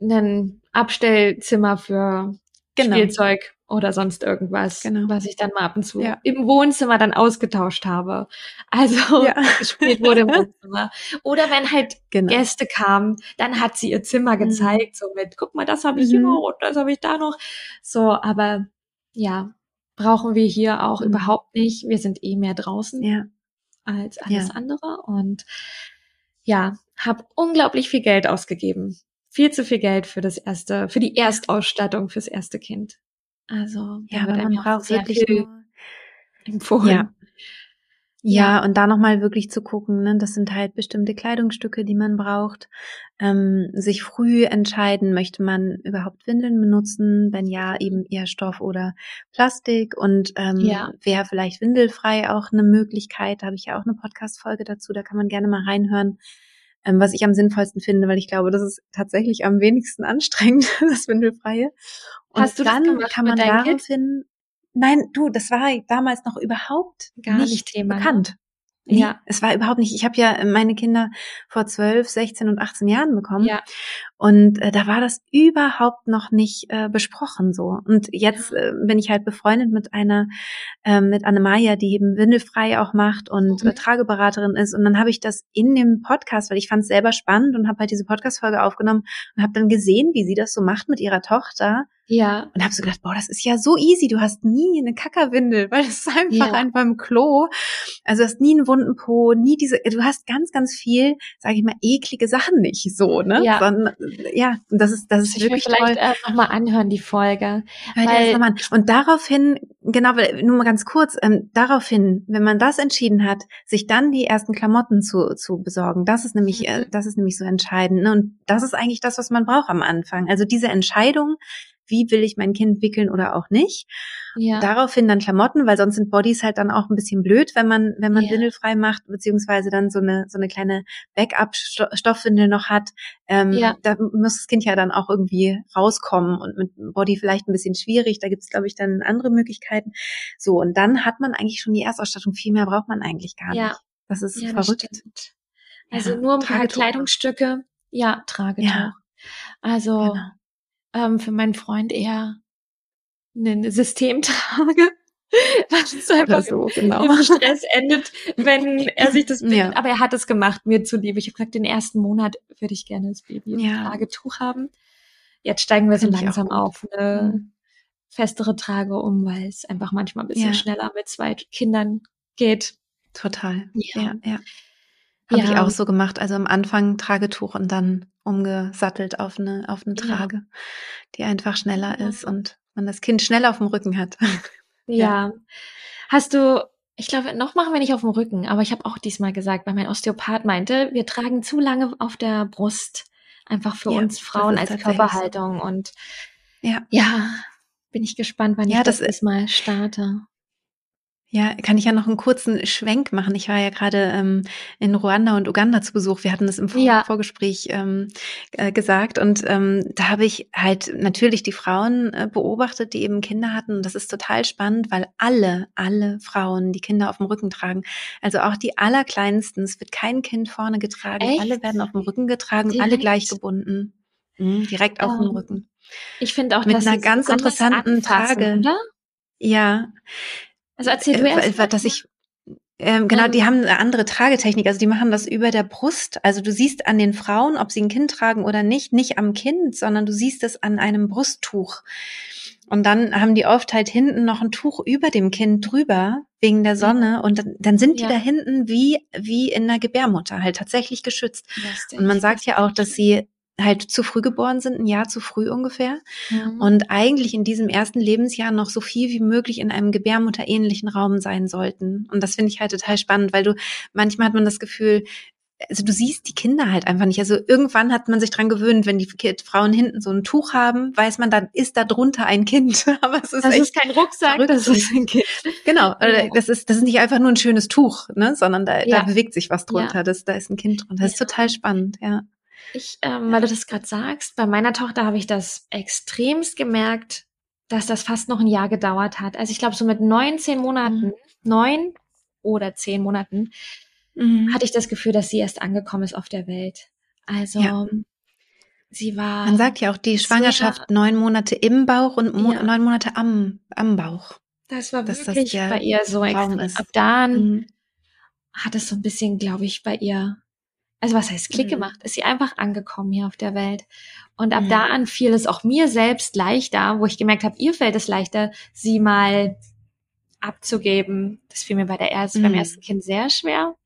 ein Abstellzimmer für genau. Spielzeug oder sonst irgendwas, genau. was ich dann mal ab und zu ja. im Wohnzimmer dann ausgetauscht habe. Also ja. gespielt wurde im Wohnzimmer. Oder wenn halt genau. Gäste kamen, dann hat sie ihr Zimmer mhm. gezeigt, so mit, guck mal, das habe ich mhm. hier noch und das habe ich da noch. So, aber ja, brauchen wir hier auch mhm. überhaupt nicht. Wir sind eh mehr draußen ja. als alles andere und ja, habe unglaublich viel Geld ausgegeben. Viel zu viel Geld für das erste, für die Erstausstattung fürs erste Kind. Also ja, aber man braucht wirklich nur empfohlen. Ja. Ja, ja, und da nochmal wirklich zu gucken, ne, das sind halt bestimmte Kleidungsstücke, die man braucht. Ähm, sich früh entscheiden, möchte man überhaupt Windeln benutzen, wenn ja, eben eher Stoff oder Plastik und ähm, ja. wäre vielleicht windelfrei auch eine Möglichkeit. Da habe ich ja auch eine Podcast-Folge dazu, da kann man gerne mal reinhören, ähm, was ich am sinnvollsten finde, weil ich glaube, das ist tatsächlich am wenigsten anstrengend, das Windelfreie. Und Hast du dann kann man daraufhin, nein, du, das war damals noch überhaupt gar nicht, nicht Thema, ne? bekannt. Nee, ja. Es war überhaupt nicht. Ich habe ja meine Kinder vor 12, 16 und 18 Jahren bekommen. Ja. Und äh, da war das überhaupt noch nicht äh, besprochen so. Und jetzt äh, bin ich halt befreundet mit einer, äh, mit Annemaja, die eben Windelfrei auch macht und mhm. äh, Trageberaterin ist. Und dann habe ich das in dem Podcast, weil ich fand es selber spannend und habe halt diese Podcast-Folge aufgenommen und habe dann gesehen, wie sie das so macht mit ihrer Tochter. Ja. Und habe so gedacht, boah, das ist ja so easy. Du hast nie eine Kackerwindel, weil das ist einfach ja. ein beim Klo. Also du hast nie einen wunden Po, nie diese, du hast ganz, ganz viel, sage ich mal, eklige Sachen nicht so, ne? Ja. Sondern, ja, das ist, das ist ich wirklich will vielleicht toll. Äh, nochmal anhören, die Folge. Weil, weil und daraufhin, genau, nur mal ganz kurz, ähm, daraufhin, wenn man das entschieden hat, sich dann die ersten Klamotten zu, zu besorgen, das ist nämlich, äh, mhm. äh, das ist nämlich so entscheidend. Ne? Und das ist eigentlich das, was man braucht am Anfang. Also diese Entscheidung, wie will ich mein Kind wickeln oder auch nicht. Ja. Daraufhin dann Klamotten, weil sonst sind Bodies halt dann auch ein bisschen blöd, wenn man, wenn man ja. windelfrei macht, beziehungsweise dann so eine, so eine kleine Backup-Stoffwindel noch hat. Ähm, ja. Da muss das Kind ja dann auch irgendwie rauskommen und mit Body vielleicht ein bisschen schwierig. Da gibt es, glaube ich, dann andere Möglichkeiten. So, und dann hat man eigentlich schon die Erstausstattung. Viel mehr braucht man eigentlich gar ja. nicht. Das ist ja, verrückt. Das also nur ein paar Kleidungsstücke. Ja, Tragetuch. Ja. Also genau ähm, für meinen Freund eher eine Systemtrage. Was ist einfach so, genau. im Stress endet, wenn er sich das ja. aber er hat es gemacht, mir zuliebe. Ich habe gesagt, den ersten Monat würde ich gerne das Baby ja. Tragetuch haben. Jetzt steigen wir so langsam auf eine mhm. festere Trage um, weil es einfach manchmal ein bisschen ja. schneller mit zwei Kindern geht. Total. Ja, ja. ja. Habe ich auch so gemacht. Also am Anfang Tragetuch und dann umgesattelt auf eine, auf eine Trage, ja. die einfach schneller ist und man das Kind schnell auf dem Rücken hat. Ja. ja. Hast du, ich glaube, noch machen wir nicht auf dem Rücken, aber ich habe auch diesmal gesagt, weil mein Osteopath meinte, wir tragen zu lange auf der Brust, einfach für ja, uns Frauen als Körperhaltung. Und ja. ja, bin ich gespannt, wann ich das, das mal starte. Ja, kann ich ja noch einen kurzen Schwenk machen. Ich war ja gerade ähm, in Ruanda und Uganda zu Besuch. Wir hatten das im Vor ja. Vorgespräch ähm, äh, gesagt. Und ähm, da habe ich halt natürlich die Frauen äh, beobachtet, die eben Kinder hatten. Und das ist total spannend, weil alle, alle Frauen die Kinder auf dem Rücken tragen. Also auch die allerkleinsten. Es wird kein Kind vorne getragen. Echt? Alle werden auf dem Rücken getragen, direkt? alle gleich gebunden. Mhm, direkt auf dem ähm, Rücken. Ich finde auch, mit einer ganz interessanten. Oder? Ja, also erzähl du äh, erst. Dass ich ähm, genau, die haben eine andere Tragetechnik. Also die machen das über der Brust. Also du siehst an den Frauen, ob sie ein Kind tragen oder nicht, nicht am Kind, sondern du siehst es an einem Brusttuch. Und dann haben die oft halt hinten noch ein Tuch über dem Kind drüber wegen der Sonne und dann, dann sind die ja. da hinten wie wie in der Gebärmutter halt tatsächlich geschützt. Und man sagt ja auch, dass sie halt zu früh geboren sind, ein Jahr zu früh ungefähr. Mhm. Und eigentlich in diesem ersten Lebensjahr noch so viel wie möglich in einem gebärmutterähnlichen Raum sein sollten. Und das finde ich halt total spannend, weil du, manchmal hat man das Gefühl, also du siehst die Kinder halt einfach nicht. Also irgendwann hat man sich dran gewöhnt, wenn die Frauen hinten so ein Tuch haben, weiß man, dann ist da drunter ein Kind. Aber es ist das ist kein Rucksack, verrückt. das ist ein Kind. Genau, das ist das ist nicht einfach nur ein schönes Tuch, ne, sondern da, ja. da bewegt sich was drunter. Ja. Das, da ist ein Kind drunter. Das ist total spannend, ja. Ich, ähm, weil du das gerade sagst, bei meiner Tochter habe ich das extremst gemerkt, dass das fast noch ein Jahr gedauert hat. Also ich glaube, so mit neun, zehn Monaten, mhm. neun oder zehn Monaten, mhm. hatte ich das Gefühl, dass sie erst angekommen ist auf der Welt. Also ja. sie war. Man sagt ja auch die Schwangerschaft war, neun Monate im Bauch und mo ja. neun Monate am, am Bauch. Das war dass wirklich das bei ihr so extrem. Ab dann mhm. hat es so ein bisschen, glaube ich, bei ihr also was heißt Klick mhm. gemacht, ist sie einfach angekommen hier auf der Welt. Und ab mhm. da an fiel es auch mir selbst leichter, wo ich gemerkt habe, ihr fällt es leichter, sie mal abzugeben. Das fiel mir bei der ersten, mhm. beim ersten Kind sehr schwer.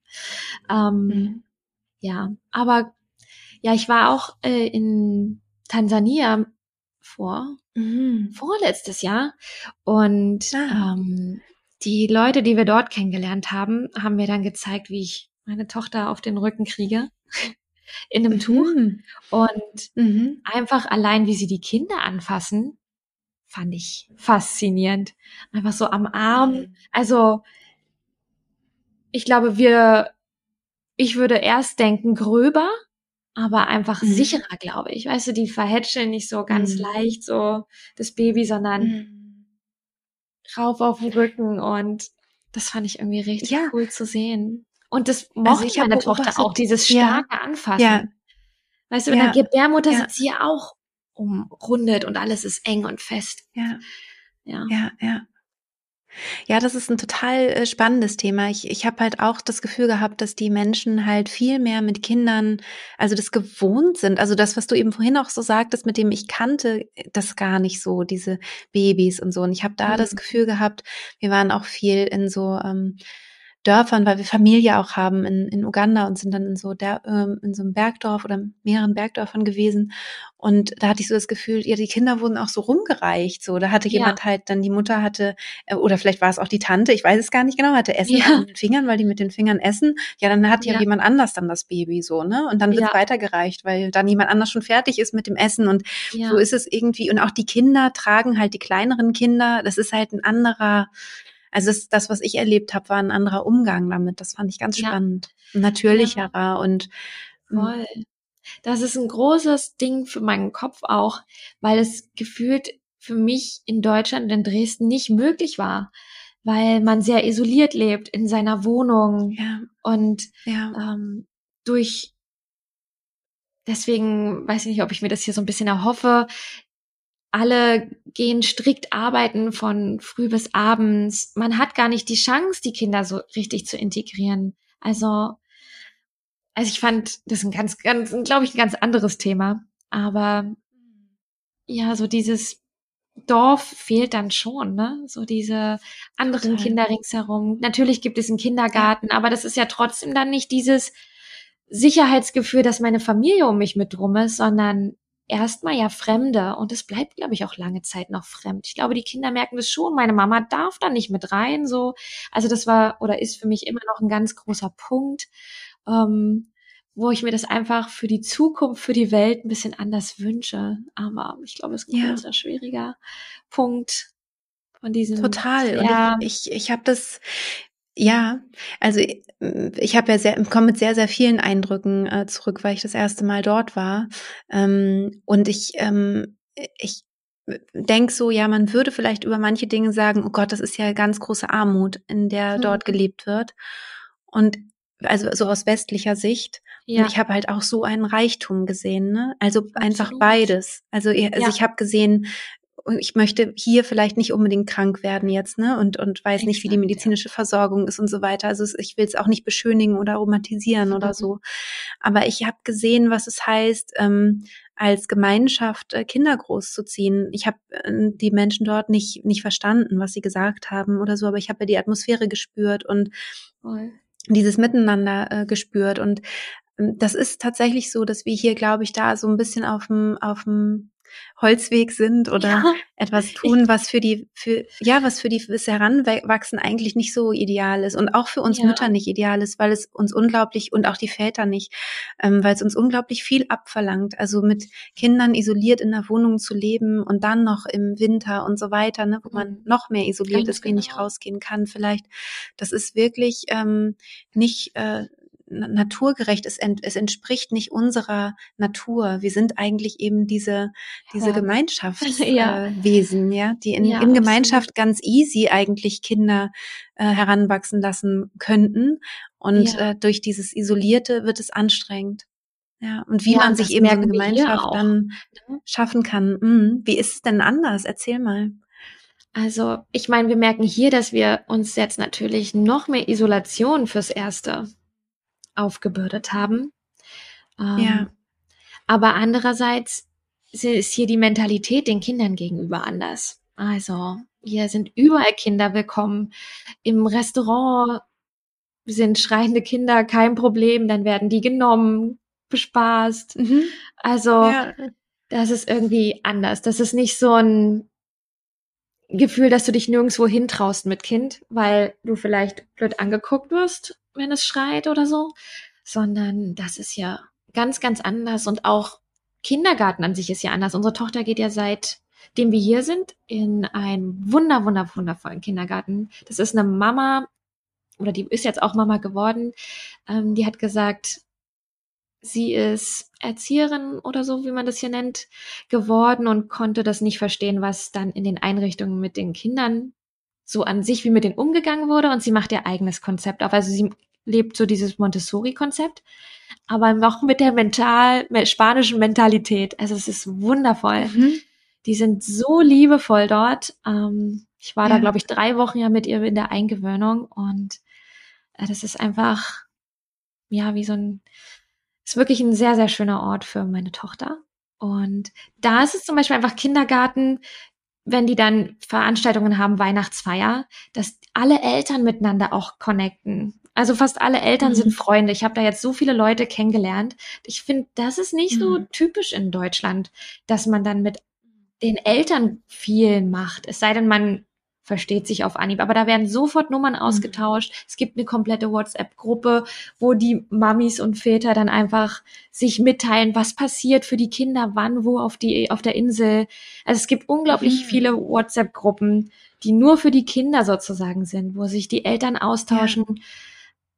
Ähm, mhm. ja, aber ja, ich war auch äh, in Tansania vor mhm. vorletztes Jahr und ah. ähm, die Leute, die wir dort kennengelernt haben, haben mir dann gezeigt, wie ich meine Tochter auf den Rücken kriege in einem Tuch mhm. und mhm. einfach allein, wie sie die Kinder anfassen, fand ich faszinierend. Einfach so am Arm. Mhm. Also ich glaube, wir, ich würde erst denken gröber, aber einfach mhm. sicherer, glaube ich. Weißt du, die verhätscheln nicht so ganz mhm. leicht so das Baby, sondern rauf auf den Rücken und das fand ich irgendwie richtig ja. cool zu sehen. Und das also mochte also meine Tochter auch, dieses starke ja. Anfassen. Ja. Weißt du, in ja. der Gebärmutter ja. sind sie ja auch umrundet und alles ist eng und fest. Ja. Ja, ja. ja. Ja, das ist ein total äh, spannendes Thema. Ich, ich habe halt auch das Gefühl gehabt, dass die Menschen halt viel mehr mit Kindern, also das gewohnt sind. Also das, was du eben vorhin auch so sagtest, mit dem ich kannte das gar nicht so, diese Babys und so. Und ich habe da mhm. das Gefühl gehabt, wir waren auch viel in so ähm, Dörfern, weil wir Familie auch haben in, in Uganda und sind dann in so, der, ähm, in so einem Bergdorf oder mehreren Bergdörfern gewesen. Und da hatte ich so das Gefühl, ja, die Kinder wurden auch so rumgereicht. So, da hatte jemand ja. halt dann, die Mutter hatte, äh, oder vielleicht war es auch die Tante, ich weiß es gar nicht genau, hatte Essen ja. an den Fingern, weil die mit den Fingern essen. Ja, dann hat ja, ja jemand anders dann das Baby so, ne? Und dann wird es weitergereicht, weil dann jemand anders schon fertig ist mit dem Essen. Und so ist es irgendwie. Und auch die Kinder tragen halt die kleineren Kinder. Das ist halt ein anderer, also das, das was ich erlebt habe, war ein anderer Umgang damit. Das fand ich ganz ja. spannend. Natürlicherer ja. und hm. voll. Das ist ein großes Ding für meinen Kopf auch, weil es gefühlt für mich in Deutschland, in Dresden nicht möglich war, weil man sehr isoliert lebt in seiner Wohnung ja. und ja. Ähm, durch deswegen weiß ich nicht, ob ich mir das hier so ein bisschen erhoffe, alle gehen strikt arbeiten von früh bis abends. Man hat gar nicht die Chance, die Kinder so richtig zu integrieren. Also, also ich fand das ein ganz, ganz, glaube ich, ein ganz anderes Thema. Aber ja, so dieses Dorf fehlt dann schon, ne? So diese anderen Total. Kinder ringsherum. Natürlich gibt es einen Kindergarten, aber das ist ja trotzdem dann nicht dieses Sicherheitsgefühl, dass meine Familie um mich mit drum ist, sondern erstmal ja Fremde und es bleibt, glaube ich, auch lange Zeit noch fremd. Ich glaube, die Kinder merken das schon. Meine Mama darf da nicht mit rein, so. Also das war oder ist für mich immer noch ein ganz großer Punkt, ähm, wo ich mir das einfach für die Zukunft, für die Welt ein bisschen anders wünsche. Aber ich glaube, es ist ein ja. großer, schwieriger Punkt von diesem. Total. Ja. Und ich, ich, ich habe das, ja, also ich habe ja sehr, komme mit sehr, sehr vielen Eindrücken äh, zurück, weil ich das erste Mal dort war. Ähm, und ich, ähm, ich denk so, ja, man würde vielleicht über manche Dinge sagen, oh Gott, das ist ja ganz große Armut, in der mhm. dort gelebt wird. Und also so aus westlicher Sicht. Ja. Und ich habe halt auch so einen Reichtum gesehen, ne? Also Absolut. einfach beides. Also, also ja. ich habe gesehen, ich möchte hier vielleicht nicht unbedingt krank werden jetzt, ne? Und, und weiß Exakt, nicht, wie die medizinische Versorgung ist und so weiter. Also ich will es auch nicht beschönigen oder romantisieren mhm. oder so. Aber ich habe gesehen, was es heißt, ähm, als Gemeinschaft äh, Kinder großzuziehen. Ich habe äh, die Menschen dort nicht, nicht verstanden, was sie gesagt haben oder so, aber ich habe ja die Atmosphäre gespürt und Voll. dieses Miteinander äh, gespürt. Und ähm, das ist tatsächlich so, dass wir hier, glaube ich, da so ein bisschen auf dem, auf dem Holzweg sind oder ja, etwas tun, was für die, für, ja, was für die fürs Heranwachsen eigentlich nicht so ideal ist und auch für uns ja. Mütter nicht ideal ist, weil es uns unglaublich und auch die Väter nicht, ähm, weil es uns unglaublich viel abverlangt. Also mit Kindern isoliert in der Wohnung zu leben und dann noch im Winter und so weiter, ne, wo man mhm. noch mehr isoliert Ganz ist, genau. wenig rausgehen kann, vielleicht. Das ist wirklich ähm, nicht äh, naturgerecht, es, ent, es entspricht nicht unserer Natur. Wir sind eigentlich eben diese, diese ja. Gemeinschaftswesen, ja. Äh, ja, die in, ja, in Gemeinschaft ganz easy eigentlich Kinder äh, heranwachsen lassen könnten. Und äh, durch dieses Isolierte wird es anstrengend. Ja, und wie ja, man sich eben so eine Gemeinschaft dann ne? schaffen kann. Hm, wie ist es denn anders? Erzähl mal. Also, ich meine, wir merken hier, dass wir uns jetzt natürlich noch mehr Isolation fürs Erste aufgebürdet haben. Ähm, ja. Aber andererseits ist hier die Mentalität den Kindern gegenüber anders. Also hier sind überall Kinder willkommen. Im Restaurant sind schreiende Kinder kein Problem, dann werden die genommen, bespaßt. Mhm. Also ja. das ist irgendwie anders. Das ist nicht so ein Gefühl, dass du dich nirgendwo hintraust mit Kind, weil du vielleicht blöd angeguckt wirst wenn es schreit oder so, sondern das ist ja ganz, ganz anders und auch Kindergarten an sich ist ja anders. Unsere Tochter geht ja seitdem wir hier sind in einen wunder, wunder, wundervollen Kindergarten. Das ist eine Mama oder die ist jetzt auch Mama geworden. Ähm, die hat gesagt, sie ist Erzieherin oder so, wie man das hier nennt, geworden und konnte das nicht verstehen, was dann in den Einrichtungen mit den Kindern so an sich, wie mit denen umgegangen wurde und sie macht ihr eigenes Konzept auf. Also sie lebt so dieses Montessori-Konzept, aber noch mit der mental, mit spanischen Mentalität. Also es ist wundervoll. Mhm. Die sind so liebevoll dort. Ähm, ich war ja. da, glaube ich, drei Wochen ja mit ihr in der Eingewöhnung und äh, das ist einfach, ja, wie so ein, ist wirklich ein sehr, sehr schöner Ort für meine Tochter. Und da ist es zum Beispiel einfach Kindergarten, wenn die dann Veranstaltungen haben, Weihnachtsfeier, dass alle Eltern miteinander auch connecten. Also fast alle Eltern mhm. sind Freunde. Ich habe da jetzt so viele Leute kennengelernt. Ich finde, das ist nicht mhm. so typisch in Deutschland, dass man dann mit den Eltern viel macht. Es sei denn, man versteht sich auf Anhieb. Aber da werden sofort Nummern mhm. ausgetauscht. Mhm. Es gibt eine komplette WhatsApp-Gruppe, wo die Mamis und Väter dann einfach sich mitteilen, was passiert für die Kinder, wann, wo auf die, auf der Insel. Also es gibt unglaublich mhm. viele WhatsApp-Gruppen, die nur für die Kinder sozusagen sind, wo sich die Eltern austauschen. Ja.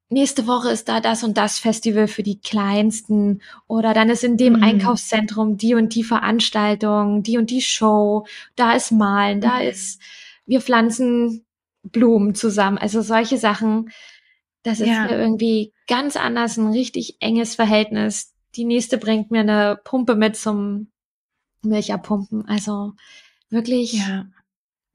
Nächste Woche ist da das und das Festival für die Kleinsten oder dann ist in dem mhm. Einkaufszentrum die und die Veranstaltung, die und die Show, da ist Malen, da mhm. ist wir pflanzen Blumen zusammen. Also solche Sachen, das ist ja. irgendwie ganz anders, ein richtig enges Verhältnis. Die nächste bringt mir eine Pumpe mit zum Milch abpumpen. Also wirklich ja.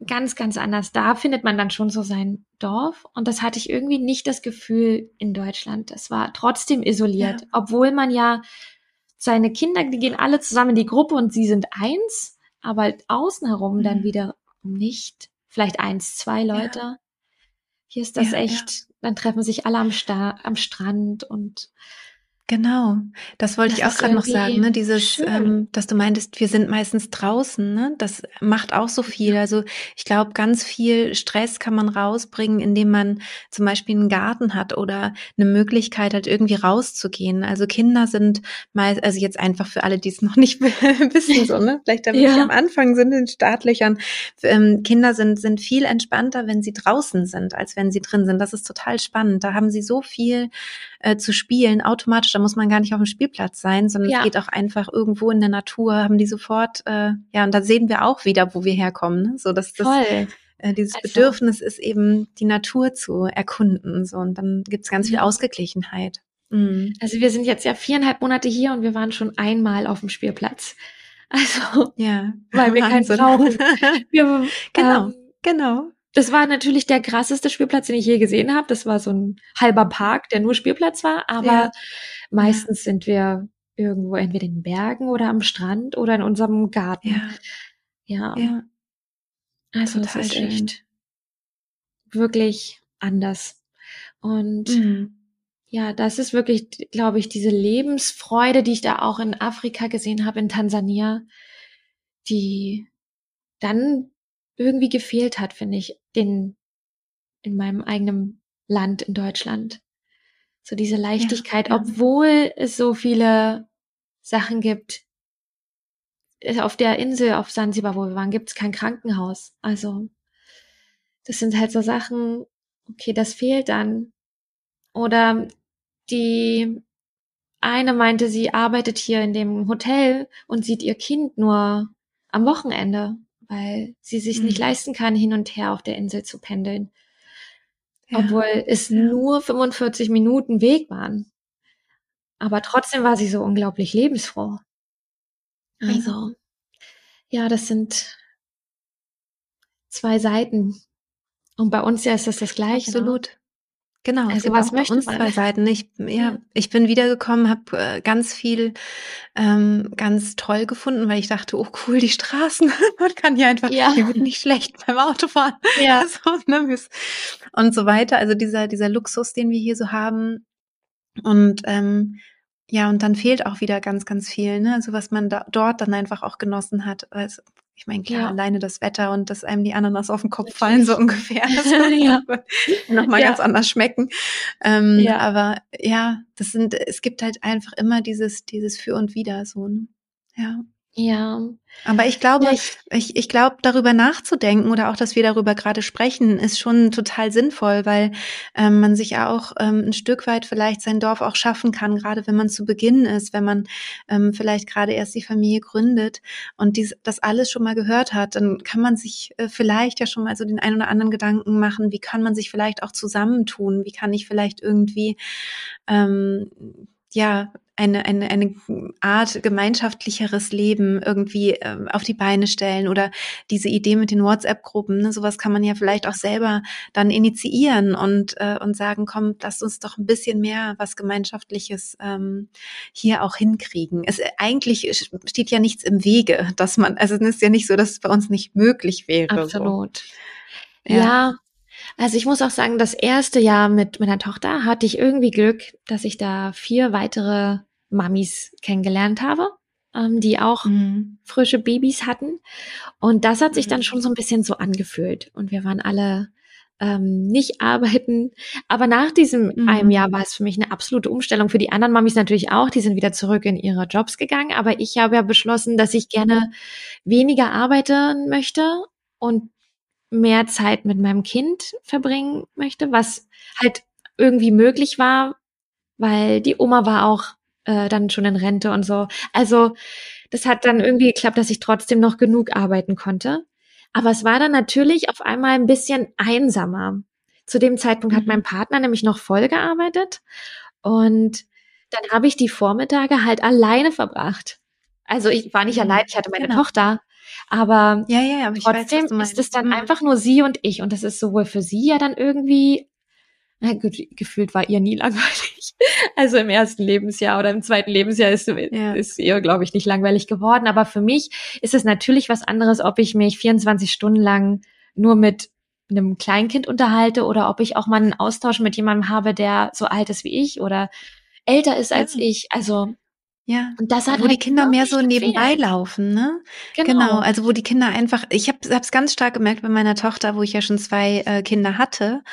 ganz, ganz anders. Da findet man dann schon so sein Dorf. Und das hatte ich irgendwie nicht das Gefühl in Deutschland. Es war trotzdem isoliert, ja. obwohl man ja seine Kinder, die gehen alle zusammen in die Gruppe und sie sind eins, aber außen herum mhm. dann wieder nicht vielleicht eins, zwei Leute. Ja. Hier ist das ja, echt, ja. dann treffen sich alle am, Sta am Strand und Genau, das wollte das ich auch gerade noch sagen, ne? Dieses, ähm, dass du meintest, wir sind meistens draußen, ne? Das macht auch so viel. Also ich glaube, ganz viel Stress kann man rausbringen, indem man zum Beispiel einen Garten hat oder eine Möglichkeit hat, irgendwie rauszugehen. Also Kinder sind meist, also jetzt einfach für alle, die es noch nicht wissen, so, ne? Vielleicht damit ja. am Anfang sind in Startlöchern. Ähm, Kinder sind, sind viel entspannter, wenn sie draußen sind, als wenn sie drin sind. Das ist total spannend. Da haben sie so viel äh, zu spielen, automatisch, muss man gar nicht auf dem Spielplatz sein, sondern ja. es geht auch einfach irgendwo in der Natur, haben die sofort, äh, ja, und da sehen wir auch wieder, wo wir herkommen. Ne? So, dass das äh, dieses also. Bedürfnis ist eben, die Natur zu erkunden. So, und dann gibt's ganz viel Ausgeglichenheit. Mhm. Also wir sind jetzt ja viereinhalb Monate hier und wir waren schon einmal auf dem Spielplatz. Also, ja, weil wir keinen brauchen. Wir, genau, ähm, genau. Das war natürlich der krasseste Spielplatz, den ich je gesehen habe. Das war so ein halber Park, der nur Spielplatz war. Aber ja. meistens sind wir irgendwo entweder in den Bergen oder am Strand oder in unserem Garten. Ja. Ja. ja. Also Total das ist echt wirklich anders. Und mhm. ja, das ist wirklich, glaube ich, diese Lebensfreude, die ich da auch in Afrika gesehen habe, in Tansania, die dann irgendwie gefehlt hat, finde ich, in, in meinem eigenen Land, in Deutschland. So diese Leichtigkeit, ja, ja. obwohl es so viele Sachen gibt. Auf der Insel, auf Sansibar, wo wir waren, gibt es kein Krankenhaus. Also, das sind halt so Sachen, okay, das fehlt dann. Oder die eine meinte, sie arbeitet hier in dem Hotel und sieht ihr Kind nur am Wochenende weil sie sich mhm. nicht leisten kann, hin und her auf der Insel zu pendeln. Ja. Obwohl es ja. nur 45 Minuten Weg waren. Aber trotzdem war sie so unglaublich lebensfroh. Also, ja, das sind zwei Seiten. Und bei uns ja ist das das Gleiche. Ne? Absolut. Genau, also was möchte uns man? zwei Seiten. Ich, ja, ich bin wiedergekommen, habe äh, ganz viel ähm, ganz toll gefunden, weil ich dachte, oh cool, die Straßen, man kann hier einfach, ja. hier wird nicht schlecht beim Autofahren. Ja. so, ne, und so weiter. Also dieser dieser Luxus, den wir hier so haben. Und ähm, ja, und dann fehlt auch wieder ganz, ganz viel, ne? Also was man da, dort dann einfach auch genossen hat. Also, ich meine, klar, ja. alleine das Wetter und dass einem die Ananas auf den Kopf fallen, so ungefähr. Das ja. nochmal ja. ganz anders schmecken. Ähm, ja. Aber ja, das sind, es gibt halt einfach immer dieses, dieses Für und Wider, so, ne? Ja. Ja. Aber ich glaube, ja, ich, ich, ich glaube, darüber nachzudenken oder auch, dass wir darüber gerade sprechen, ist schon total sinnvoll, weil ähm, man sich ja auch ähm, ein Stück weit vielleicht sein Dorf auch schaffen kann, gerade wenn man zu Beginn ist, wenn man ähm, vielleicht gerade erst die Familie gründet und dies, das alles schon mal gehört hat, dann kann man sich äh, vielleicht ja schon mal so den ein oder anderen Gedanken machen, wie kann man sich vielleicht auch zusammentun, wie kann ich vielleicht irgendwie ähm, ja, eine, eine, eine Art gemeinschaftlicheres Leben irgendwie äh, auf die Beine stellen oder diese Idee mit den WhatsApp-Gruppen, ne, sowas kann man ja vielleicht auch selber dann initiieren und, äh, und sagen, komm, lass uns doch ein bisschen mehr was Gemeinschaftliches ähm, hier auch hinkriegen. Es eigentlich steht ja nichts im Wege, dass man, also es ist ja nicht so, dass es bei uns nicht möglich wäre. Absolut. So. Ja. ja. Also ich muss auch sagen, das erste Jahr mit meiner Tochter hatte ich irgendwie Glück, dass ich da vier weitere Mamis kennengelernt habe, ähm, die auch mhm. frische Babys hatten. Und das hat sich dann mhm. schon so ein bisschen so angefühlt. Und wir waren alle ähm, nicht arbeiten. Aber nach diesem mhm. einem Jahr war es für mich eine absolute Umstellung. Für die anderen Mamis natürlich auch. Die sind wieder zurück in ihre Jobs gegangen. Aber ich habe ja beschlossen, dass ich gerne weniger arbeiten möchte und mehr Zeit mit meinem Kind verbringen möchte, was halt irgendwie möglich war, weil die Oma war auch äh, dann schon in Rente und so. Also das hat dann irgendwie geklappt, dass ich trotzdem noch genug arbeiten konnte. Aber es war dann natürlich auf einmal ein bisschen einsamer. Zu dem Zeitpunkt hat mhm. mein Partner nämlich noch voll gearbeitet und dann habe ich die Vormittage halt alleine verbracht. Also ich war nicht mhm. allein, ich hatte meine genau. Tochter, aber, ja, ja, aber trotzdem weiß, ist es dann mhm. einfach nur sie und ich. Und das ist sowohl für sie ja dann irgendwie, na gut, gefühlt war ihr nie langweilig. Also im ersten Lebensjahr oder im zweiten Lebensjahr ist, ja. ist ihr, glaube ich, nicht langweilig geworden. Aber für mich ist es natürlich was anderes, ob ich mich 24 Stunden lang nur mit einem Kleinkind unterhalte oder ob ich auch mal einen Austausch mit jemandem habe, der so alt ist wie ich oder älter ist als ja. ich. Also ja. Und das hat wo halt die Kinder mehr so nebenbei laufen, ne? Genau. genau. Also wo die Kinder einfach, ich habe es ganz stark gemerkt bei meiner Tochter, wo ich ja schon zwei äh, Kinder hatte,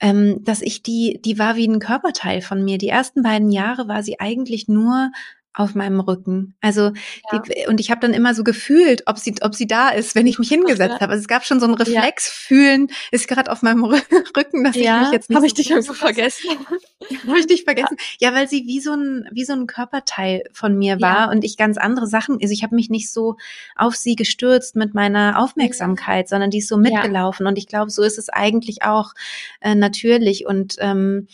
ähm, dass ich die, die war wie ein Körperteil von mir. Die ersten beiden Jahre war sie eigentlich nur auf meinem Rücken. Also ja. die, und ich habe dann immer so gefühlt, ob sie ob sie da ist, wenn ich mich hingesetzt habe. Also es gab schon so ein Reflex, ja. fühlen ist gerade auf meinem Rücken, dass ja. ich mich jetzt nicht habe so ich dich irgendwo vergessen. habe ich dich vergessen? Ja. weil sie wie so ein wie so ein Körperteil von mir war und ich ganz andere Sachen, also ich habe mich nicht so auf sie gestürzt mit meiner Aufmerksamkeit, sondern die ist so mitgelaufen und ich glaube, so ist es eigentlich auch äh, natürlich und ähm,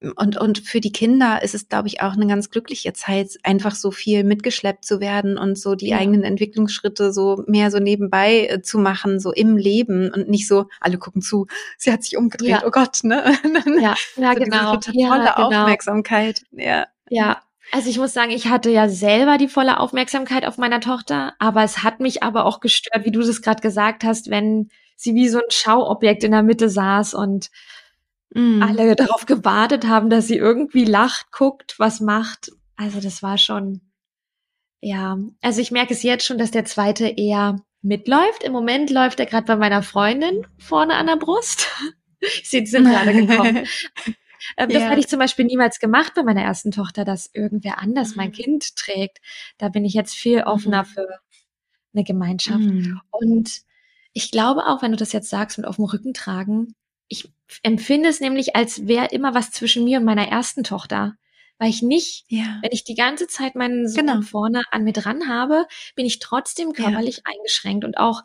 und, und für die Kinder ist es, glaube ich, auch eine ganz glückliche Zeit, einfach so viel mitgeschleppt zu werden und so die ja. eigenen Entwicklungsschritte so mehr so nebenbei äh, zu machen, so im Leben und nicht so, alle gucken zu, sie hat sich umgedreht, ja. oh Gott, ne? ja, ja so genau. Tolle ja, genau. Aufmerksamkeit. Ja. Ja, also ich muss sagen, ich hatte ja selber die volle Aufmerksamkeit auf meiner Tochter, aber es hat mich aber auch gestört, wie du es gerade gesagt hast, wenn sie wie so ein Schauobjekt in der Mitte saß und mhm. alle darauf gewartet haben, dass sie irgendwie lacht, guckt, was macht. Also das war schon, ja, also ich merke es jetzt schon, dass der zweite eher mitläuft. Im Moment läuft er gerade bei meiner Freundin vorne an der Brust. Sie sind gerade gekommen. Ähm, das ja. hätte ich zum Beispiel niemals gemacht bei meiner ersten Tochter, dass irgendwer anders mein mhm. Kind trägt. Da bin ich jetzt viel offener mhm. für eine Gemeinschaft. Mhm. Und ich glaube auch, wenn du das jetzt sagst mit auf dem Rücken tragen, ich empfinde es nämlich, als wäre immer was zwischen mir und meiner ersten Tochter. Weil ich nicht, ja. wenn ich die ganze Zeit meinen Sohn genau. vorne an mir dran habe, bin ich trotzdem körperlich ja. eingeschränkt und auch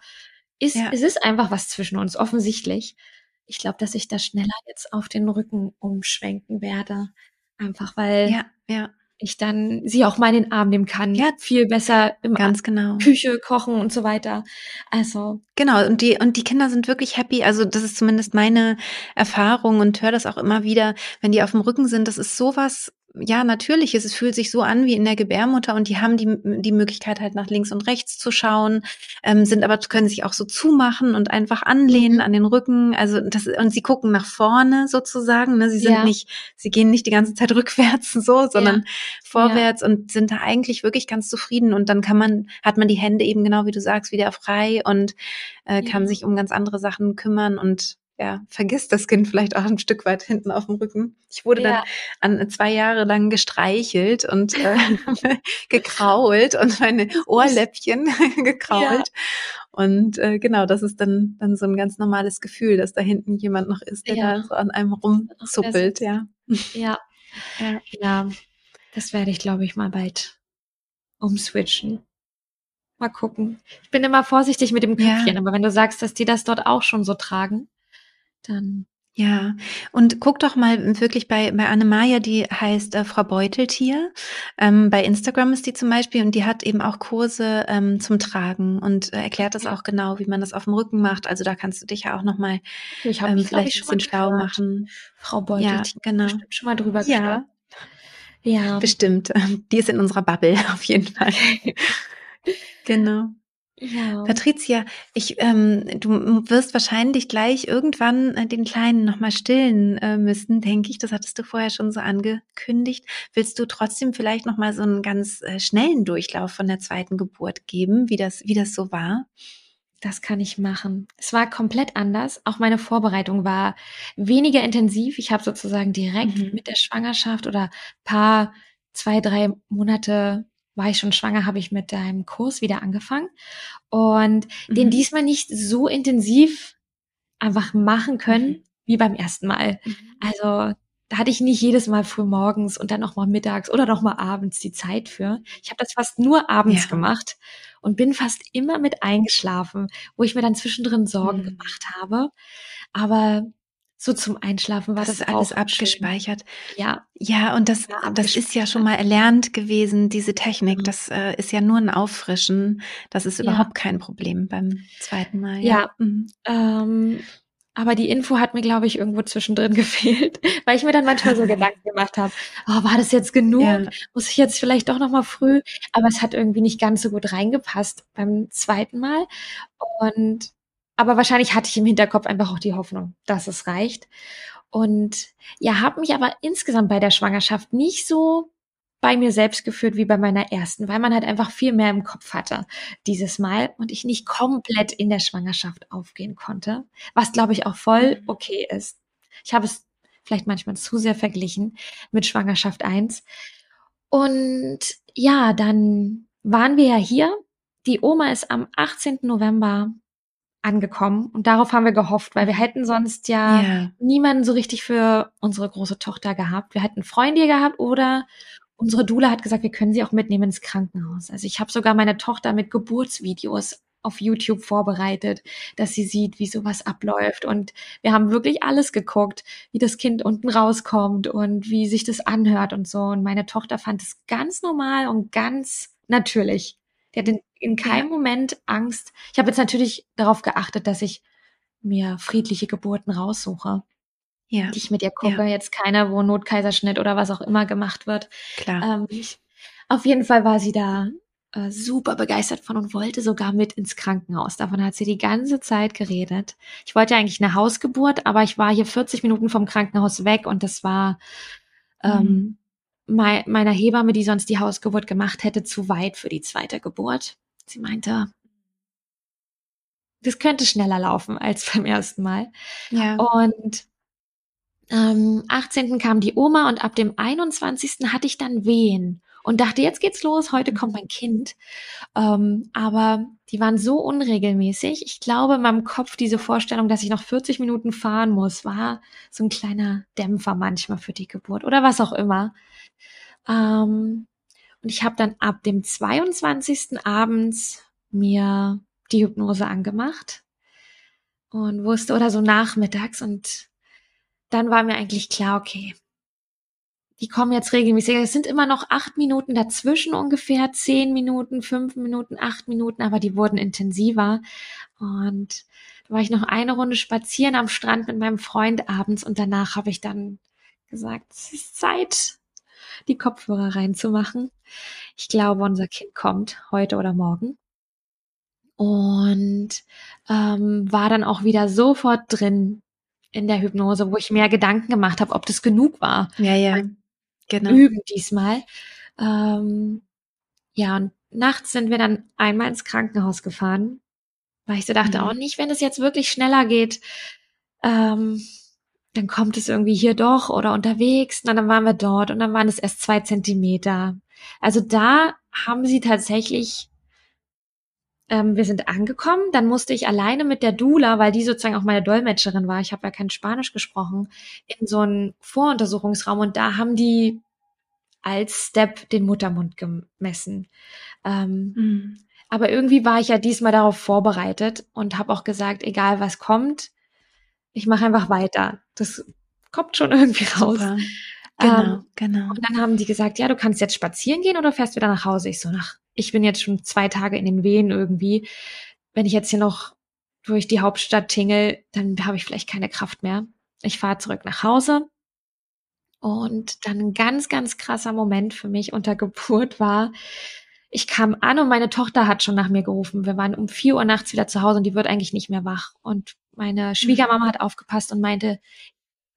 ist, ja. es ist einfach was zwischen uns, offensichtlich. Ich glaube, dass ich da schneller jetzt auf den Rücken umschwenken werde. Einfach weil ja, ja ich dann sie auch mal in den Arm nehmen kann. Ja, viel besser im ganz genau. Küche kochen und so weiter. Also genau und die und die Kinder sind wirklich happy. Also das ist zumindest meine Erfahrung und höre das auch immer wieder, wenn die auf dem Rücken sind. Das ist sowas ja, natürlich ist. Es fühlt sich so an wie in der Gebärmutter und die haben die, die Möglichkeit halt nach links und rechts zu schauen, ähm, sind aber, können sich auch so zumachen und einfach anlehnen mhm. an den Rücken. Also das, und sie gucken nach vorne sozusagen. Ne? Sie sind ja. nicht, sie gehen nicht die ganze Zeit rückwärts so, sondern ja. vorwärts ja. und sind da eigentlich wirklich ganz zufrieden. Und dann kann man, hat man die Hände eben genau wie du sagst, wieder frei und äh, kann sich um ganz andere Sachen kümmern und ja, vergisst das Kind vielleicht auch ein Stück weit hinten auf dem Rücken. Ich wurde ja. dann an zwei Jahre lang gestreichelt und äh, gekrault und meine Ohrläppchen gekrault. Ja. Und äh, genau, das ist dann, dann so ein ganz normales Gefühl, dass da hinten jemand noch ist, der ja. da so an einem rumzuppelt, ja. Ja. ja. Ja. Das werde ich, glaube ich, mal bald umswitchen. Mal gucken. Ich bin immer vorsichtig mit dem Köpfchen, aber wenn du sagst, dass die das dort auch schon so tragen, dann ja, und guck doch mal wirklich bei, bei Annemaja, die heißt äh, Frau Beuteltier. Ähm, bei Instagram ist die zum Beispiel und die hat eben auch Kurse ähm, zum Tragen und äh, erklärt das auch genau, wie man das auf dem Rücken macht. Also da kannst du dich ja auch nochmal ähm, vielleicht ein bisschen schlau machen. Frau Beuteltier, ja, genau. Bestimmt schon mal drüber Ja. Ja. Bestimmt. Die ist in unserer Bubble auf jeden Fall. genau. Ja. Patricia, ich, ähm, du wirst wahrscheinlich gleich irgendwann äh, den Kleinen nochmal stillen äh, müssen, denke ich. Das hattest du vorher schon so angekündigt. Willst du trotzdem vielleicht nochmal so einen ganz äh, schnellen Durchlauf von der zweiten Geburt geben, wie das, wie das so war? Das kann ich machen. Es war komplett anders. Auch meine Vorbereitung war weniger intensiv. Ich habe sozusagen direkt mhm. mit der Schwangerschaft oder paar, zwei, drei Monate war ich schon schwanger, habe ich mit deinem Kurs wieder angefangen und mhm. den diesmal nicht so intensiv einfach machen können mhm. wie beim ersten Mal. Mhm. Also da hatte ich nicht jedes Mal früh morgens und dann noch mal mittags oder noch mal abends die Zeit für. Ich habe das fast nur abends ja. gemacht und bin fast immer mit eingeschlafen, wo ich mir dann zwischendrin Sorgen mhm. gemacht habe. Aber so zum Einschlafen war das, das alles abgespeichert. Schön. Ja. Ja, und das, ja, das ist ja schon mal erlernt gewesen, diese Technik. Mhm. Das äh, ist ja nur ein Auffrischen. Das ist überhaupt ja. kein Problem beim zweiten Mal. Ja. ja. Mhm. Ähm, aber die Info hat mir, glaube ich, irgendwo zwischendrin gefehlt, weil ich mir dann manchmal so Gedanken gemacht habe, oh, war das jetzt genug? Ja. Muss ich jetzt vielleicht doch noch mal früh? Aber es hat irgendwie nicht ganz so gut reingepasst beim zweiten Mal. Und aber wahrscheinlich hatte ich im Hinterkopf einfach auch die Hoffnung, dass es reicht. Und ja, habe mich aber insgesamt bei der Schwangerschaft nicht so bei mir selbst geführt wie bei meiner ersten, weil man halt einfach viel mehr im Kopf hatte dieses Mal und ich nicht komplett in der Schwangerschaft aufgehen konnte, was glaube ich auch voll mhm. okay ist. Ich habe es vielleicht manchmal zu sehr verglichen mit Schwangerschaft 1. Und ja, dann waren wir ja hier. Die Oma ist am 18. November angekommen und darauf haben wir gehofft, weil wir hätten sonst ja yeah. niemanden so richtig für unsere große Tochter gehabt. Wir hätten Freunde gehabt oder unsere Dula hat gesagt, wir können sie auch mitnehmen ins Krankenhaus. Also ich habe sogar meine Tochter mit Geburtsvideos auf YouTube vorbereitet, dass sie sieht, wie sowas abläuft. Und wir haben wirklich alles geguckt, wie das Kind unten rauskommt und wie sich das anhört und so. Und meine Tochter fand es ganz normal und ganz natürlich. Die hat in, in keinem. Moment Angst. Ich habe jetzt natürlich darauf geachtet, dass ich mir friedliche Geburten raussuche. Ja. Die ich mit ihr gucke. Ja. Jetzt keine, wo Notkaiserschnitt oder was auch immer gemacht wird. Klar. Ähm, auf jeden Fall war sie da äh, super begeistert von und wollte sogar mit ins Krankenhaus. Davon hat sie die ganze Zeit geredet. Ich wollte eigentlich eine Hausgeburt, aber ich war hier 40 Minuten vom Krankenhaus weg und das war ähm, mhm mei meiner Hebamme, die sonst die Hausgeburt gemacht hätte, zu weit für die zweite Geburt. Sie meinte, das könnte schneller laufen als beim ersten Mal. Ja. Und ähm, 18. kam die Oma und ab dem 21. hatte ich dann Wehen und dachte, jetzt geht's los, heute kommt mein Kind. Ähm, aber die waren so unregelmäßig. Ich glaube, in meinem Kopf diese Vorstellung, dass ich noch 40 Minuten fahren muss, war so ein kleiner Dämpfer manchmal für die Geburt oder was auch immer. Ähm, und ich habe dann ab dem 22. abends mir die Hypnose angemacht und wusste, oder so nachmittags und dann war mir eigentlich klar, okay, die kommen jetzt regelmäßig. Es sind immer noch acht Minuten dazwischen ungefähr, zehn Minuten, fünf Minuten, acht Minuten, aber die wurden intensiver. Und da war ich noch eine Runde spazieren am Strand mit meinem Freund abends und danach habe ich dann gesagt, es ist Zeit, die Kopfhörer reinzumachen. Ich glaube, unser Kind kommt heute oder morgen. Und ähm, war dann auch wieder sofort drin in der Hypnose, wo ich mir Gedanken gemacht habe, ob das genug war. Ja, ja. Genau. Üben diesmal. Ähm, ja, und nachts sind wir dann einmal ins Krankenhaus gefahren, weil ich so dachte, mhm. auch nicht, wenn es jetzt wirklich schneller geht, ähm, dann kommt es irgendwie hier doch oder unterwegs. Na, dann waren wir dort und dann waren es erst zwei Zentimeter. Also da haben sie tatsächlich, ähm, wir sind angekommen, dann musste ich alleine mit der Dula, weil die sozusagen auch meine Dolmetscherin war, ich habe ja kein Spanisch gesprochen, in so einen Voruntersuchungsraum und da haben die als Step den Muttermund gemessen. Ähm, mhm. Aber irgendwie war ich ja diesmal darauf vorbereitet und habe auch gesagt, egal was kommt, ich mache einfach weiter. Das kommt schon irgendwie raus. Super. Genau, ähm, genau. Und dann haben die gesagt, ja, du kannst jetzt spazieren gehen oder fährst wieder nach Hause. Ich so, nach, ich bin jetzt schon zwei Tage in den Wehen irgendwie. Wenn ich jetzt hier noch durch die Hauptstadt tingel, dann habe ich vielleicht keine Kraft mehr. Ich fahre zurück nach Hause. Und dann ein ganz, ganz krasser Moment für mich unter Geburt war, ich kam an und meine Tochter hat schon nach mir gerufen. Wir waren um vier Uhr nachts wieder zu Hause und die wird eigentlich nicht mehr wach. Und meine Schwiegermama hat aufgepasst und meinte,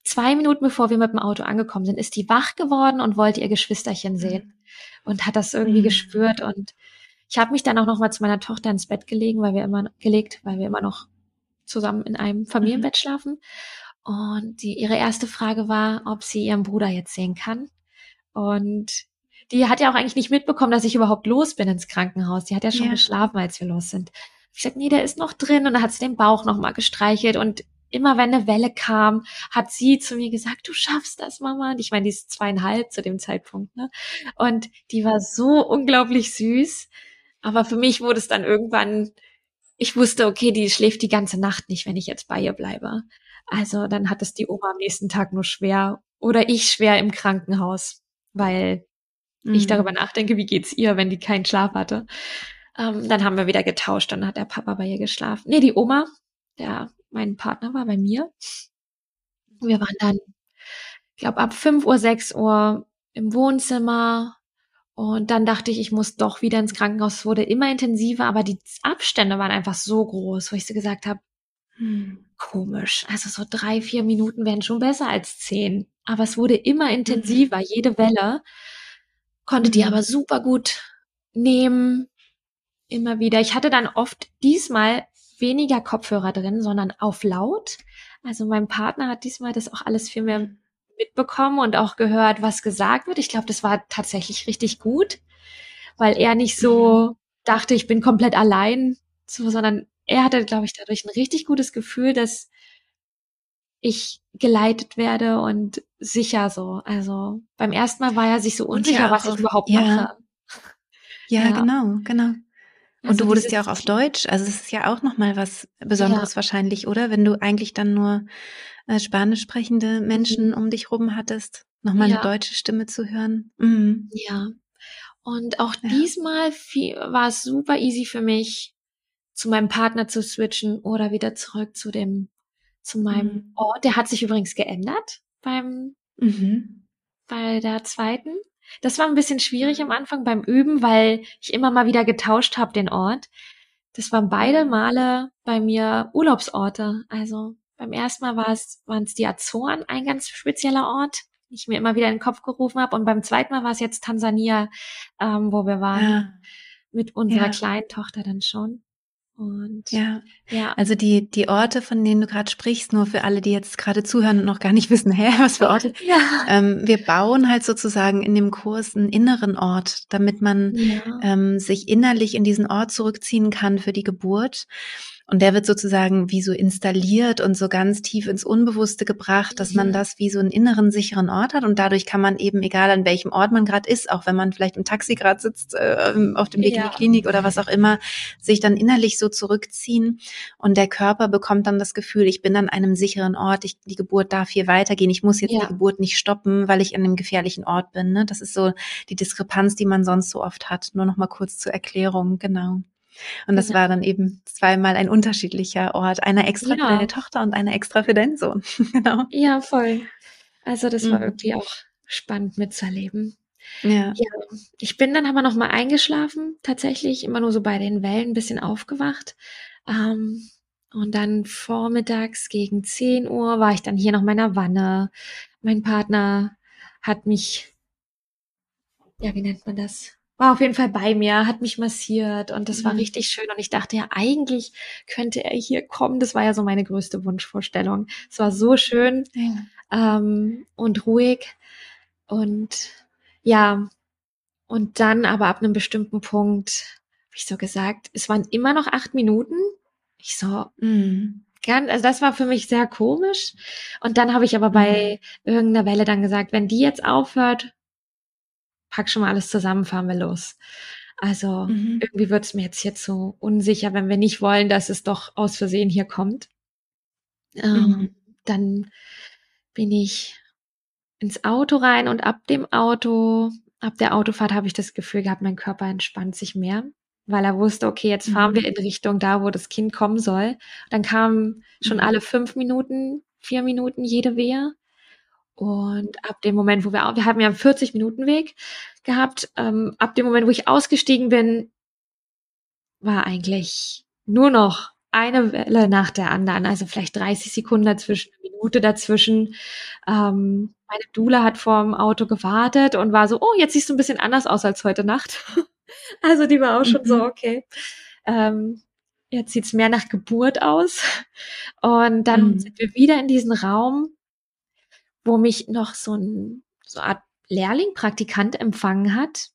zwei Minuten bevor wir mit dem Auto angekommen sind, ist die wach geworden und wollte ihr Geschwisterchen sehen und hat das irgendwie mhm. gespürt und ich habe mich dann auch noch mal zu meiner Tochter ins Bett gelegen, weil wir immer gelegt, weil wir immer noch zusammen in einem Familienbett mhm. schlafen. Und die, ihre erste Frage war, ob sie ihren Bruder jetzt sehen kann. Und die hat ja auch eigentlich nicht mitbekommen, dass ich überhaupt los bin ins Krankenhaus. Die hat ja schon ja. geschlafen, als wir los sind. Ich sagte, nee, der ist noch drin und dann hat sie den Bauch noch mal gestreichelt und immer wenn eine Welle kam, hat sie zu mir gesagt, du schaffst das, Mama. Und ich meine, die ist zweieinhalb zu dem Zeitpunkt, ne? Und die war so unglaublich süß. Aber für mich wurde es dann irgendwann, ich wusste, okay, die schläft die ganze Nacht nicht, wenn ich jetzt bei ihr bleibe. Also dann hat es die Oma am nächsten Tag nur schwer oder ich schwer im Krankenhaus, weil mhm. ich darüber nachdenke, wie geht's ihr, wenn die keinen Schlaf hatte. Ähm, dann haben wir wieder getauscht, dann hat der Papa bei ihr geschlafen. Nee, die Oma, der, mein Partner war bei mir. Wir waren dann, ich glaube, ab fünf Uhr, sechs Uhr im Wohnzimmer. Und dann dachte ich, ich muss doch wieder ins Krankenhaus. Es wurde immer intensiver, aber die Abstände waren einfach so groß, wo ich so gesagt habe, hm, komisch. Also so drei, vier Minuten wären schon besser als zehn. Aber es wurde immer intensiver, mhm. jede Welle. Konnte die mhm. aber super gut nehmen. Immer wieder. Ich hatte dann oft diesmal weniger Kopfhörer drin, sondern auf laut. Also mein Partner hat diesmal das auch alles viel mehr mitbekommen und auch gehört, was gesagt wird. Ich glaube, das war tatsächlich richtig gut, weil er nicht so dachte, ich bin komplett allein, so, sondern er hatte, glaube ich, dadurch ein richtig gutes Gefühl, dass ich geleitet werde und sicher so. Also beim ersten Mal war er sich so unsicher, was ich überhaupt ja. mache. Ja, ja, genau, genau. Und also du wurdest ja auch auf Deutsch, also es ist ja auch nochmal was Besonderes ja. wahrscheinlich, oder? Wenn du eigentlich dann nur äh, spanisch sprechende Menschen mhm. um dich rum hattest, nochmal ja. eine deutsche Stimme zu hören. Mhm. Ja. Und auch ja. diesmal war es super easy für mich, zu meinem Partner zu switchen oder wieder zurück zu dem, zu meinem mhm. Ort. Der hat sich übrigens geändert beim, mhm. bei der zweiten. Das war ein bisschen schwierig am Anfang beim Üben, weil ich immer mal wieder getauscht habe den Ort. Das waren beide Male bei mir Urlaubsorte. Also beim ersten Mal war es, waren es die Azoren, ein ganz spezieller Ort, den ich mir immer wieder in den Kopf gerufen habe. Und beim zweiten Mal war es jetzt Tansania, ähm, wo wir waren. Ja. Mit unserer ja. kleinen Tochter dann schon. Und ja, ja. Also die, die Orte, von denen du gerade sprichst, nur für alle, die jetzt gerade zuhören und noch gar nicht wissen, hä, was für Orte. Ja. Ähm, wir bauen halt sozusagen in dem Kurs einen inneren Ort, damit man ja. ähm, sich innerlich in diesen Ort zurückziehen kann für die Geburt. Und der wird sozusagen wie so installiert und so ganz tief ins Unbewusste gebracht, dass man das wie so einen inneren sicheren Ort hat. Und dadurch kann man eben, egal an welchem Ort man gerade ist, auch wenn man vielleicht im Taxi gerade sitzt, äh, auf dem Weg ja. in die Klinik oder was auch immer, sich dann innerlich so zurückziehen. Und der Körper bekommt dann das Gefühl, ich bin an einem sicheren Ort, ich, die Geburt darf hier weitergehen. Ich muss jetzt ja. die Geburt nicht stoppen, weil ich an einem gefährlichen Ort bin. Ne? Das ist so die Diskrepanz, die man sonst so oft hat. Nur noch mal kurz zur Erklärung, genau. Und das ja. war dann eben zweimal ein unterschiedlicher Ort. Einer extra ja. für deine Tochter und einer extra für deinen Sohn. genau. Ja, voll. Also das war mhm. wirklich auch spannend mitzuerleben. Ja. ja. Ich bin dann aber noch mal eingeschlafen, tatsächlich immer nur so bei den Wellen ein bisschen aufgewacht. Ähm, und dann vormittags gegen 10 Uhr war ich dann hier noch meiner Wanne. Mein Partner hat mich, ja, wie nennt man das? War auf jeden Fall bei mir, hat mich massiert und das mhm. war richtig schön. Und ich dachte ja, eigentlich könnte er hier kommen. Das war ja so meine größte Wunschvorstellung. Es war so schön ja. ähm, und ruhig. Und ja, und dann aber ab einem bestimmten Punkt, wie ich so gesagt, es waren immer noch acht Minuten. Ich so, mm, gern, also das war für mich sehr komisch. Und dann habe ich aber bei mhm. irgendeiner Welle dann gesagt, wenn die jetzt aufhört, pack schon mal alles zusammen, fahren wir los. Also mhm. irgendwie wird es mir jetzt hier zu unsicher, wenn wir nicht wollen, dass es doch aus Versehen hier kommt. Ähm, mhm. Dann bin ich ins Auto rein und ab dem Auto, ab der Autofahrt habe ich das Gefühl gehabt, mein Körper entspannt sich mehr, weil er wusste, okay, jetzt fahren mhm. wir in Richtung da, wo das Kind kommen soll. Dann kam schon mhm. alle fünf Minuten, vier Minuten jede Wehe. Und ab dem Moment, wo wir, wir haben ja einen 40 Minuten Weg gehabt, ähm, ab dem Moment, wo ich ausgestiegen bin, war eigentlich nur noch eine Welle nach der anderen, also vielleicht 30 Sekunden dazwischen, eine Minute dazwischen. Ähm, meine Dula hat vorm Auto gewartet und war so, oh, jetzt siehst du ein bisschen anders aus als heute Nacht. also die war auch schon mhm. so, okay. Ähm, jetzt sieht's mehr nach Geburt aus. Und dann mhm. sind wir wieder in diesen Raum wo mich noch so ein so eine Art Lehrling, Praktikant empfangen hat.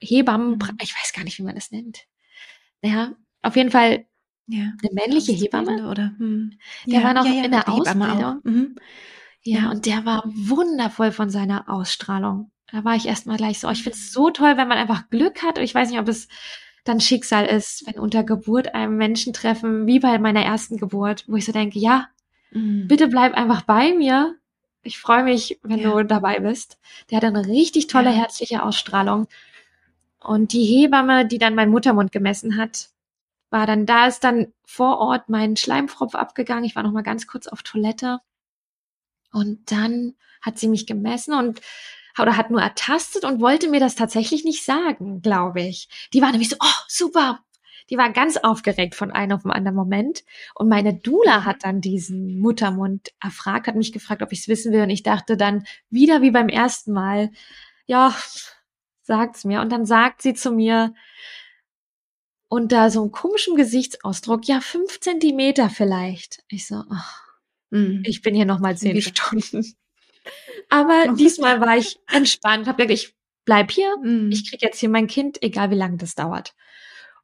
Hebammen, mhm. ich weiß gar nicht, wie man das nennt. Naja, auf jeden Fall ja. eine männliche Hebamme. Oder, hm. Der ja, war noch ja, in der Ausbildung. Mhm. Ja, und der war wundervoll von seiner Ausstrahlung. Da war ich erstmal gleich so, oh, ich finde es so toll, wenn man einfach Glück hat. Und ich weiß nicht, ob es dann Schicksal ist, wenn unter Geburt einem Menschen treffen, wie bei meiner ersten Geburt, wo ich so denke, ja, mhm. bitte bleib einfach bei mir. Ich freue mich, wenn ja. du dabei bist. Der hat eine richtig tolle, ja. herzliche Ausstrahlung. Und die Hebamme, die dann meinen Muttermund gemessen hat, war dann, da ist dann vor Ort mein Schleimfropf abgegangen. Ich war noch mal ganz kurz auf Toilette. Und dann hat sie mich gemessen und oder hat nur ertastet und wollte mir das tatsächlich nicht sagen, glaube ich. Die war nämlich so, oh, super, die war ganz aufgeregt von einem auf den anderen Moment. Und meine Dula hat dann diesen Muttermund erfragt, hat mich gefragt, ob ich es wissen will. Und ich dachte dann wieder wie beim ersten Mal, ja, sagt's mir. Und dann sagt sie zu mir, unter so einem komischen Gesichtsausdruck, ja, fünf Zentimeter vielleicht. Ich so, oh, mm. ich bin hier noch mal zehn Stunden. Aber diesmal war ich entspannt, habe gesagt, ich bleib hier, mm. ich krieg jetzt hier mein Kind, egal wie lange das dauert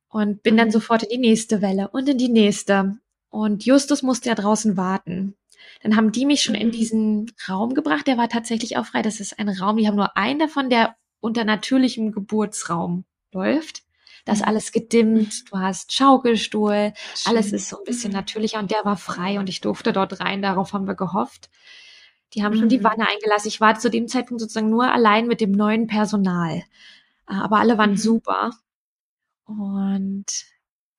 und bin dann mhm. sofort in die nächste Welle und in die nächste. Und Justus musste ja draußen warten. Dann haben die mich schon in mhm. diesen Raum gebracht. Der war tatsächlich auch frei. Das ist ein Raum, die haben nur einen davon, der unter natürlichem Geburtsraum läuft. Das ist mhm. alles gedimmt, du hast Schaukelstuhl, Schön. alles ist so ein bisschen natürlicher und der war frei und ich durfte dort rein, darauf haben wir gehofft. Die haben schon die Wanne eingelassen. Ich war zu dem Zeitpunkt sozusagen nur allein mit dem neuen Personal. Aber alle waren mhm. super. Und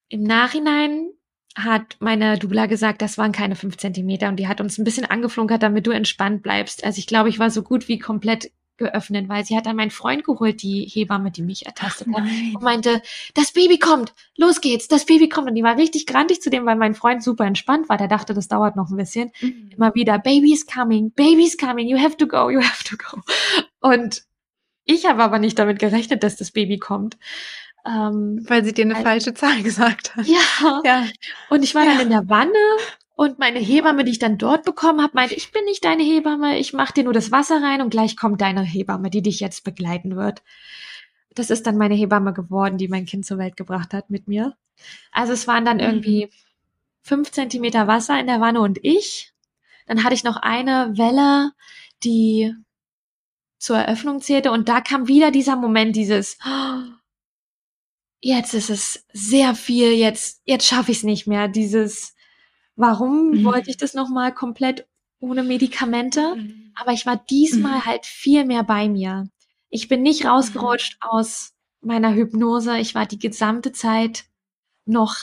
im Nachhinein hat meine Dubla gesagt, das waren keine fünf Zentimeter und die hat uns ein bisschen angeflunkert, damit du entspannt bleibst. Also ich glaube, ich war so gut wie komplett geöffnet, weil sie hat dann meinen Freund geholt, die Hebamme, die mich ertastet hat, und meinte, das Baby kommt, los geht's, das Baby kommt. Und die war richtig grantig zu dem, weil mein Freund super entspannt war. Der dachte, das dauert noch ein bisschen. Mhm. Immer wieder, Baby's coming, Baby's coming, you have to go, you have to go. Und ich habe aber nicht damit gerechnet, dass das Baby kommt. Ähm, Weil sie dir eine also, falsche Zahl gesagt hat. Ja. ja. Und ich war ja. dann in der Wanne und meine Hebamme, die ich dann dort bekommen habe, meinte, ich bin nicht deine Hebamme, ich mache dir nur das Wasser rein und gleich kommt deine Hebamme, die dich jetzt begleiten wird. Das ist dann meine Hebamme geworden, die mein Kind zur Welt gebracht hat mit mir. Also es waren dann mhm. irgendwie fünf Zentimeter Wasser in der Wanne und ich. Dann hatte ich noch eine Welle, die zur Eröffnung zählte und da kam wieder dieser Moment, dieses, oh, jetzt ist es sehr viel, jetzt, jetzt schaffe ich es nicht mehr. Dieses, warum mhm. wollte ich das nochmal komplett ohne Medikamente? Mhm. Aber ich war diesmal mhm. halt viel mehr bei mir. Ich bin nicht rausgerutscht mhm. aus meiner Hypnose. Ich war die gesamte Zeit noch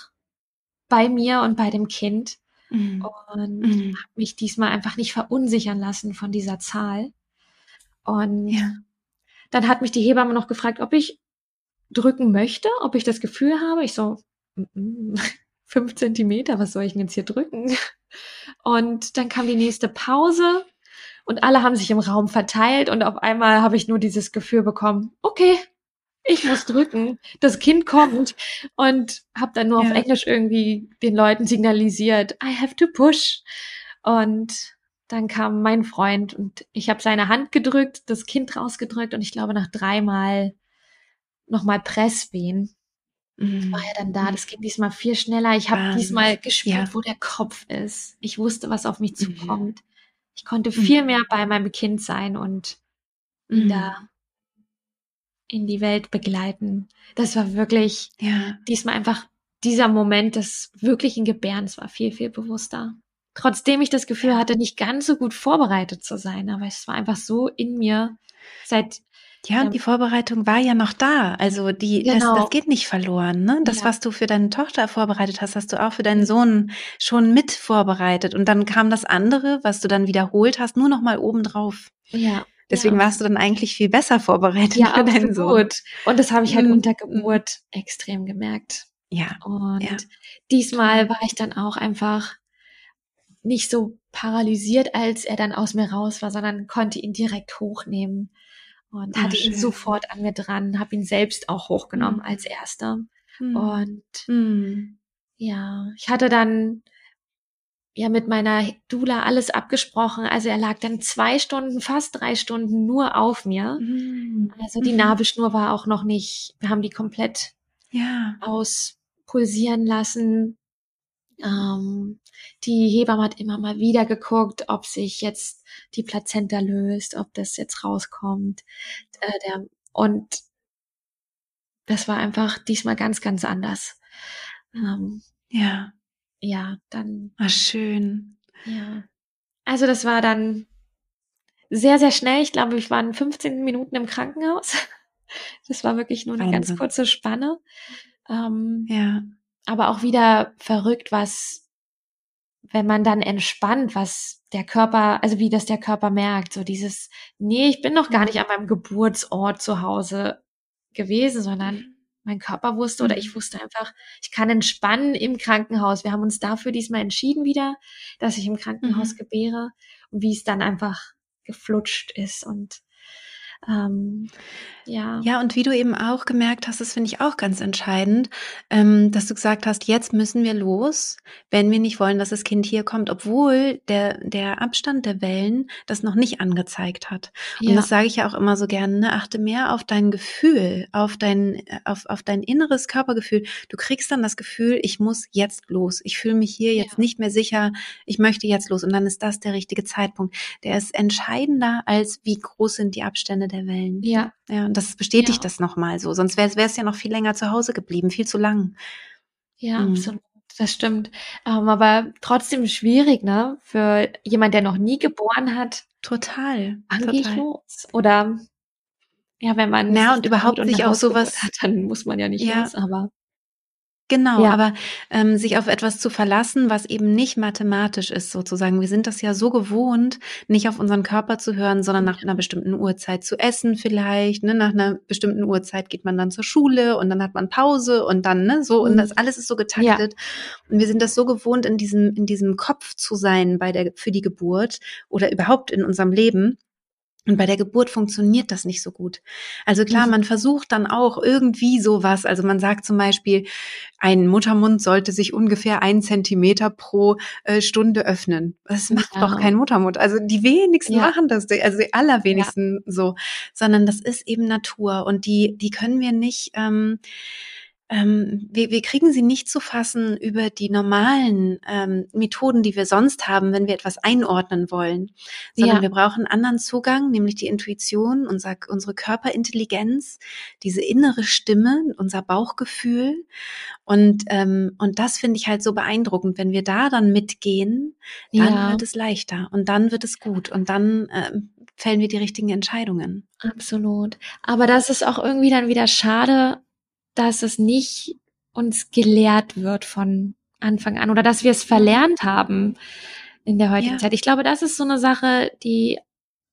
bei mir und bei dem Kind mhm. und mhm. habe mich diesmal einfach nicht verunsichern lassen von dieser Zahl. Und ja. dann hat mich die Hebamme noch gefragt, ob ich drücken möchte, ob ich das Gefühl habe. Ich so, fünf Zentimeter, was soll ich denn jetzt hier drücken? Und dann kam die nächste Pause und alle haben sich im Raum verteilt und auf einmal habe ich nur dieses Gefühl bekommen, okay, ich muss drücken, das Kind kommt und habe dann nur ja. auf Englisch irgendwie den Leuten signalisiert, I have to push. Und dann kam mein Freund und ich habe seine Hand gedrückt, das Kind rausgedrückt und ich glaube nach dreimal nochmal Presswehen mhm. war er dann da. Das ging diesmal viel schneller. Ich habe diesmal gespürt, ja. wo der Kopf ist. Ich wusste, was auf mich mhm. zukommt. Ich konnte viel mhm. mehr bei meinem Kind sein und ihn da mhm. in die Welt begleiten. Das war wirklich ja. diesmal einfach dieser Moment des wirklichen Gebärens war viel, viel bewusster trotzdem ich das Gefühl hatte, nicht ganz so gut vorbereitet zu sein. Aber es war einfach so in mir seit ja, und die Vorbereitung war ja noch da. Also die, genau. das, das geht nicht verloren. Ne? Das, ja. was du für deine Tochter vorbereitet hast, hast du auch für deinen Sohn schon mit vorbereitet. Und dann kam das andere, was du dann wiederholt hast, nur noch mal obendrauf. Ja. Deswegen ja. warst du dann eigentlich viel besser vorbereitet ja, für deinen Sohn. Und das habe ich halt mhm. unter Geburt extrem gemerkt. Ja. Und ja. diesmal war ich dann auch einfach nicht so paralysiert, als er dann aus mir raus war, sondern konnte ihn direkt hochnehmen und oh, hatte schön. ihn sofort an mir dran, habe ihn selbst auch hochgenommen mhm. als erster. Mhm. Und mhm. ja, ich hatte dann ja mit meiner Dula alles abgesprochen. Also er lag dann zwei Stunden, fast drei Stunden nur auf mir. Mhm. Also die mhm. Nabelschnur war auch noch nicht, wir haben die komplett ja. auspulsieren lassen. Ähm, die Hebamme hat immer mal wieder geguckt, ob sich jetzt die Plazenta löst, ob das jetzt rauskommt. Äh, der, und das war einfach diesmal ganz, ganz anders. Ähm, ja. Ja, dann. War schön. Ja. Also das war dann sehr, sehr schnell. Ich glaube, ich war 15 Minuten im Krankenhaus. Das war wirklich nur eine Wahnsinn. ganz kurze Spanne. Ähm, ja aber auch wieder verrückt, was, wenn man dann entspannt, was der Körper, also wie das der Körper merkt, so dieses, nee, ich bin noch gar nicht an meinem Geburtsort zu Hause gewesen, sondern mein Körper wusste oder ich mhm. wusste einfach, ich kann entspannen im Krankenhaus. Wir haben uns dafür diesmal entschieden wieder, dass ich im Krankenhaus mhm. gebäre und wie es dann einfach geflutscht ist und ähm, ja. Ja, und wie du eben auch gemerkt hast, das finde ich auch ganz entscheidend, ähm, dass du gesagt hast, jetzt müssen wir los, wenn wir nicht wollen, dass das Kind hier kommt, obwohl der, der Abstand der Wellen das noch nicht angezeigt hat. Und ja. das sage ich ja auch immer so gerne, ne? achte mehr auf dein Gefühl, auf dein, auf, auf dein inneres Körpergefühl. Du kriegst dann das Gefühl, ich muss jetzt los. Ich fühle mich hier jetzt ja. nicht mehr sicher, ich möchte jetzt los. Und dann ist das der richtige Zeitpunkt. Der ist entscheidender, als wie groß sind die Abstände der Wellen. Ja. Ja, und das bestätigt ja. das nochmal so. Sonst wäre es ja noch viel länger zu Hause geblieben, viel zu lang. Ja, mhm. absolut. Das stimmt. Ähm, aber trotzdem schwierig, ne? Für jemand, der noch nie geboren hat. Total. Wann gehe ich los? Oder ja, wenn man ja und überhaupt sich auch sowas hat, dann muss man ja nicht ja. los. Aber Genau, ja. aber ähm, sich auf etwas zu verlassen, was eben nicht mathematisch ist, sozusagen. Wir sind das ja so gewohnt, nicht auf unseren Körper zu hören, sondern nach einer bestimmten Uhrzeit zu essen vielleicht. Ne? Nach einer bestimmten Uhrzeit geht man dann zur Schule und dann hat man Pause und dann ne so und das mhm. alles ist so getaktet. Ja. Und wir sind das so gewohnt, in diesem in diesem Kopf zu sein bei der für die Geburt oder überhaupt in unserem Leben und bei der Geburt funktioniert das nicht so gut. Also klar, mhm. man versucht dann auch irgendwie sowas. Also man sagt zum Beispiel, ein Muttermund sollte sich ungefähr ein Zentimeter pro äh, Stunde öffnen. Das macht ja. doch kein Muttermund. Also die wenigsten ja. machen das, also die allerwenigsten ja. so. Sondern das ist eben Natur und die, die können wir nicht. Ähm, ähm, wir, wir kriegen sie nicht zu fassen über die normalen ähm, Methoden, die wir sonst haben, wenn wir etwas einordnen wollen, sondern ja. wir brauchen einen anderen Zugang, nämlich die Intuition, unser, unsere Körperintelligenz, diese innere Stimme, unser Bauchgefühl. Und, ähm, und das finde ich halt so beeindruckend. Wenn wir da dann mitgehen, dann ja. wird es leichter und dann wird es gut und dann ähm, fällen wir die richtigen Entscheidungen. Absolut. Aber das ist auch irgendwie dann wieder schade, dass es nicht uns gelehrt wird von Anfang an oder dass wir es verlernt haben in der heutigen ja. Zeit. Ich glaube, das ist so eine Sache, die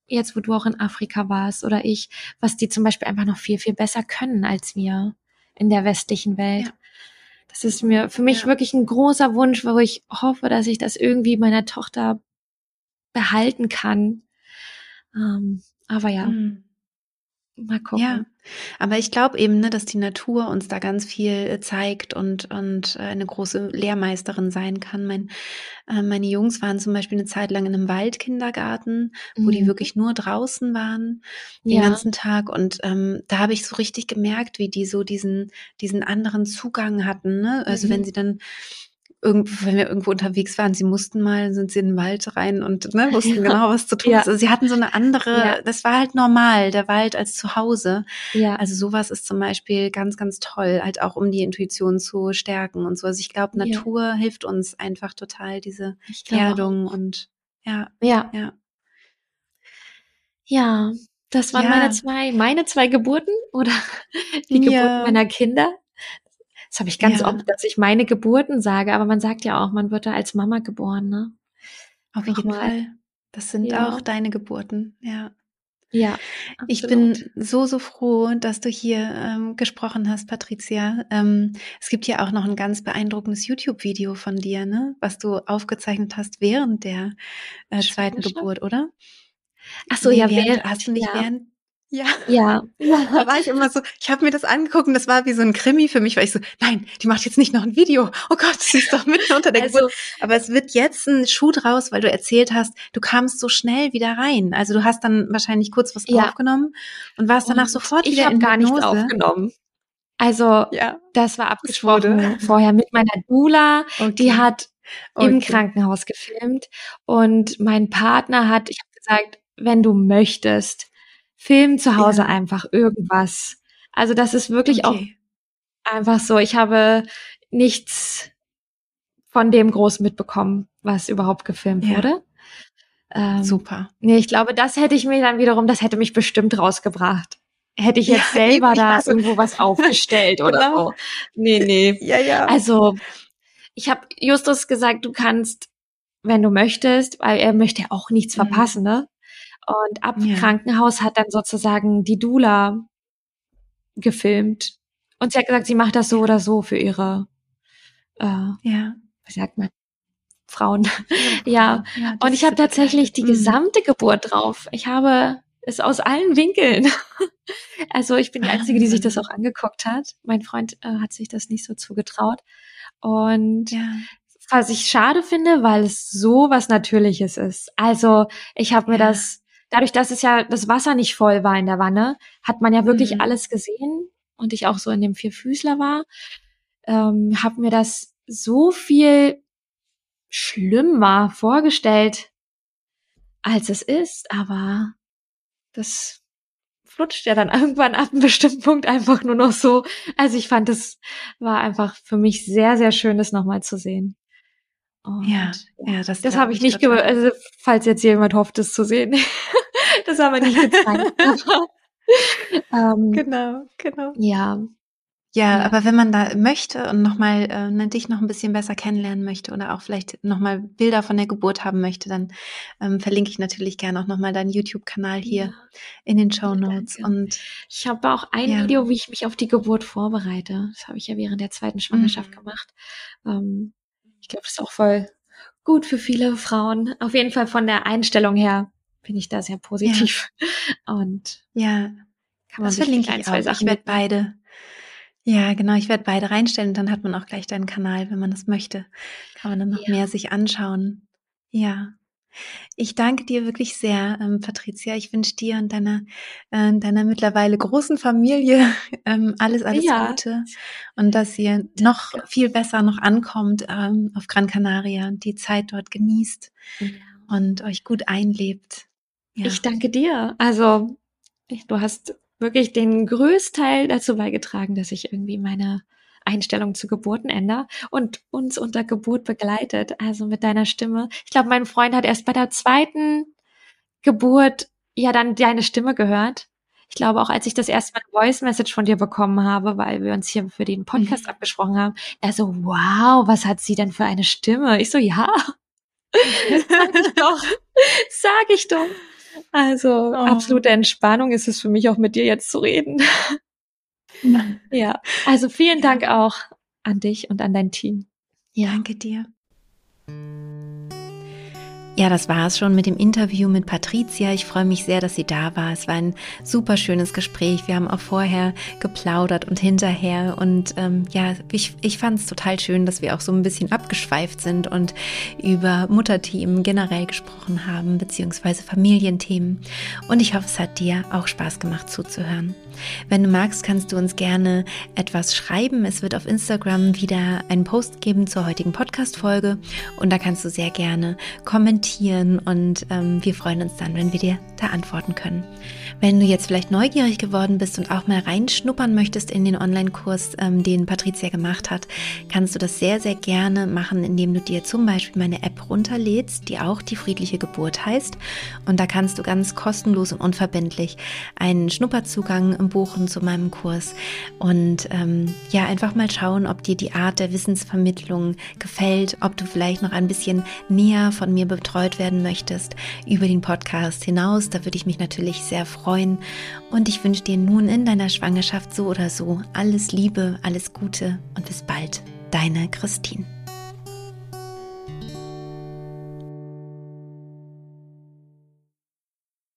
jetzt, wo du auch in Afrika warst oder ich, was die zum Beispiel einfach noch viel, viel besser können als wir in der westlichen Welt. Ja. Das ist mir für mich ja. wirklich ein großer Wunsch, wo ich hoffe, dass ich das irgendwie meiner Tochter behalten kann. Ähm, aber ja. Mhm. Mal gucken. Ja, aber ich glaube eben, ne, dass die Natur uns da ganz viel äh, zeigt und, und äh, eine große Lehrmeisterin sein kann. Mein, äh, meine Jungs waren zum Beispiel eine Zeit lang in einem Waldkindergarten, wo mhm. die wirklich nur draußen waren den ja. ganzen Tag. Und ähm, da habe ich so richtig gemerkt, wie die so diesen, diesen anderen Zugang hatten. Ne? Also mhm. wenn sie dann irgendwo, wenn wir irgendwo unterwegs waren, sie mussten mal, sind sie in den Wald rein und ne, wussten ja. genau, was zu tun ja. ist. Also sie hatten so eine andere, ja. das war halt normal, der Wald als zu Hause. Ja. Also sowas ist zum Beispiel ganz, ganz toll, halt auch um die Intuition zu stärken und so. Also ich glaube, Natur hilft uns einfach total, diese Erdung und ja. Ja. Ja. Ja, das waren meine zwei, meine zwei Geburten oder die Geburten meiner Kinder. Das habe ich ganz ja. oft, dass ich meine Geburten sage, aber man sagt ja auch, man wird da als Mama geboren, ne? Auf jeden Nochmal. Fall. Das sind ja. auch deine Geburten, ja. Ja. Absolut. Ich bin so, so froh, dass du hier ähm, gesprochen hast, Patricia. Ähm, es gibt ja auch noch ein ganz beeindruckendes YouTube-Video von dir, ne? Was du aufgezeichnet hast während der äh, zweiten Geburt, oder? Ach so, nee, ja, während, hast du nicht ja. während ja. Ja. Da war ich immer so, ich habe mir das angeguckt und das war wie so ein Krimi für mich, weil ich so, nein, die macht jetzt nicht noch ein Video. Oh Gott, sie ist doch mitten unter der also, Geburt. Aber es wird jetzt ein Schuh draus, weil du erzählt hast, du kamst so schnell wieder rein. Also du hast dann wahrscheinlich kurz was ja. aufgenommen und warst danach und sofort wieder in gar nichts aufgenommen. Also ja. das war abgesprochen vorher mit meiner Dula. Okay. Die hat okay. im Krankenhaus gefilmt und mein Partner hat, ich habe gesagt, wenn du möchtest, Film zu Hause ja. einfach irgendwas. Also das ist wirklich okay. auch einfach so. Ich habe nichts von dem groß mitbekommen, was überhaupt gefilmt ja. wurde. Ähm, Super. Nee, ich glaube, das hätte ich mir dann wiederum, das hätte mich bestimmt rausgebracht. Hätte ich jetzt ja, selber da weiß. irgendwo was aufgestellt oder genau. so. Nee, nee. Ja, ja. Also, ich habe Justus gesagt, du kannst, wenn du möchtest, weil er möchte auch nichts mhm. verpassen, ne? Und ab ja. Krankenhaus hat dann sozusagen die Dula gefilmt. Und sie hat gesagt, sie macht das so oder so für ihre, äh, ja. wie sagt man, Frauen. Ja. ja. und ich habe tatsächlich die mhm. gesamte Geburt drauf. Ich habe es aus allen Winkeln. also ich bin die Einzige, die sich das auch angeguckt hat. Mein Freund äh, hat sich das nicht so zugetraut. Und ja. was ich schade finde, weil es so was Natürliches ist. Also ich habe mir ja. das dadurch, dass es ja das Wasser nicht voll war in der Wanne, hat man ja wirklich mhm. alles gesehen und ich auch so in dem Vierfüßler war, ähm, habe mir das so viel schlimmer vorgestellt, als es ist, aber das flutscht ja dann irgendwann ab einem bestimmten Punkt einfach nur noch so. Also ich fand, es war einfach für mich sehr, sehr schön, das nochmal zu sehen. Und ja, ja, das, das habe ich nicht. Also, falls jetzt jemand hofft, es zu sehen. das haben wir nicht gezeigt. ähm, genau, genau. Ja. Ja, ja, aber wenn man da möchte und nochmal äh, ne, dich noch ein bisschen besser kennenlernen möchte oder auch vielleicht nochmal Bilder von der Geburt haben möchte, dann ähm, verlinke ich natürlich gerne auch nochmal deinen YouTube-Kanal hier ja. in den Show Notes. Und ich habe auch ein ja. Video, wie ich mich auf die Geburt vorbereite. Das habe ich ja während der zweiten Schwangerschaft mhm. gemacht. Ähm, ich glaube, das ist auch voll gut für viele Frauen. Auf jeden Fall von der Einstellung her bin ich da sehr positiv. Ja. Und ja, kann man das verlinke ein, ich zwei auch. Sachen ich werde beide. Ja, genau, ich werde beide reinstellen und dann hat man auch gleich deinen Kanal, wenn man das möchte. Kann man dann noch ja. mehr sich anschauen. Ja. Ich danke dir wirklich sehr, ähm, Patricia. Ich wünsche dir und deiner, äh, deiner mittlerweile großen Familie ähm, alles, alles ja. Gute und dass ihr noch viel besser noch ankommt ähm, auf Gran Canaria und die Zeit dort genießt ja. und euch gut einlebt. Ja. Ich danke dir. Also, ich, du hast wirklich den Größteil dazu beigetragen, dass ich irgendwie meine Einstellung zu Geburten ändere und uns unter Geburt begleitet, also mit deiner Stimme. Ich glaube, mein Freund hat erst bei der zweiten Geburt ja dann deine Stimme gehört. Ich glaube auch, als ich das erste Mal eine Voice Message von dir bekommen habe, weil wir uns hier für den Podcast mhm. abgesprochen haben, er so, wow, was hat sie denn für eine Stimme? Ich so, ja, sag ich doch, sag ich doch. Also oh. absolute Entspannung ist es für mich auch mit dir jetzt zu reden. ja, also vielen. Dank auch an dich und an dein Team. Ja. Danke dir. Ja, das war es schon mit dem Interview mit Patricia. Ich freue mich sehr, dass sie da war. Es war ein super schönes Gespräch. Wir haben auch vorher geplaudert und hinterher. Und ähm, ja, ich, ich fand es total schön, dass wir auch so ein bisschen abgeschweift sind und über Mutterthemen generell gesprochen haben, beziehungsweise Familienthemen. Und ich hoffe, es hat dir auch Spaß gemacht zuzuhören. Wenn du magst, kannst du uns gerne etwas schreiben. Es wird auf Instagram wieder einen Post geben zur heutigen Podcast-Folge. Und da kannst du sehr gerne kommentieren und ähm, wir freuen uns dann, wenn wir dir da antworten können. Wenn du jetzt vielleicht neugierig geworden bist und auch mal reinschnuppern möchtest in den Online-Kurs, ähm, den Patricia gemacht hat, kannst du das sehr, sehr gerne machen, indem du dir zum Beispiel meine App runterlädst, die auch die friedliche Geburt heißt. Und da kannst du ganz kostenlos und unverbindlich einen Schnupperzugang buchen zu meinem Kurs und ähm, ja, einfach mal schauen, ob dir die Art der Wissensvermittlung gefällt, ob du vielleicht noch ein bisschen näher von mir betreut werden möchtest über den Podcast hinaus. Da würde ich mich natürlich sehr freuen. Und ich wünsche dir nun in deiner Schwangerschaft so oder so alles Liebe, alles Gute und bis bald. Deine Christine.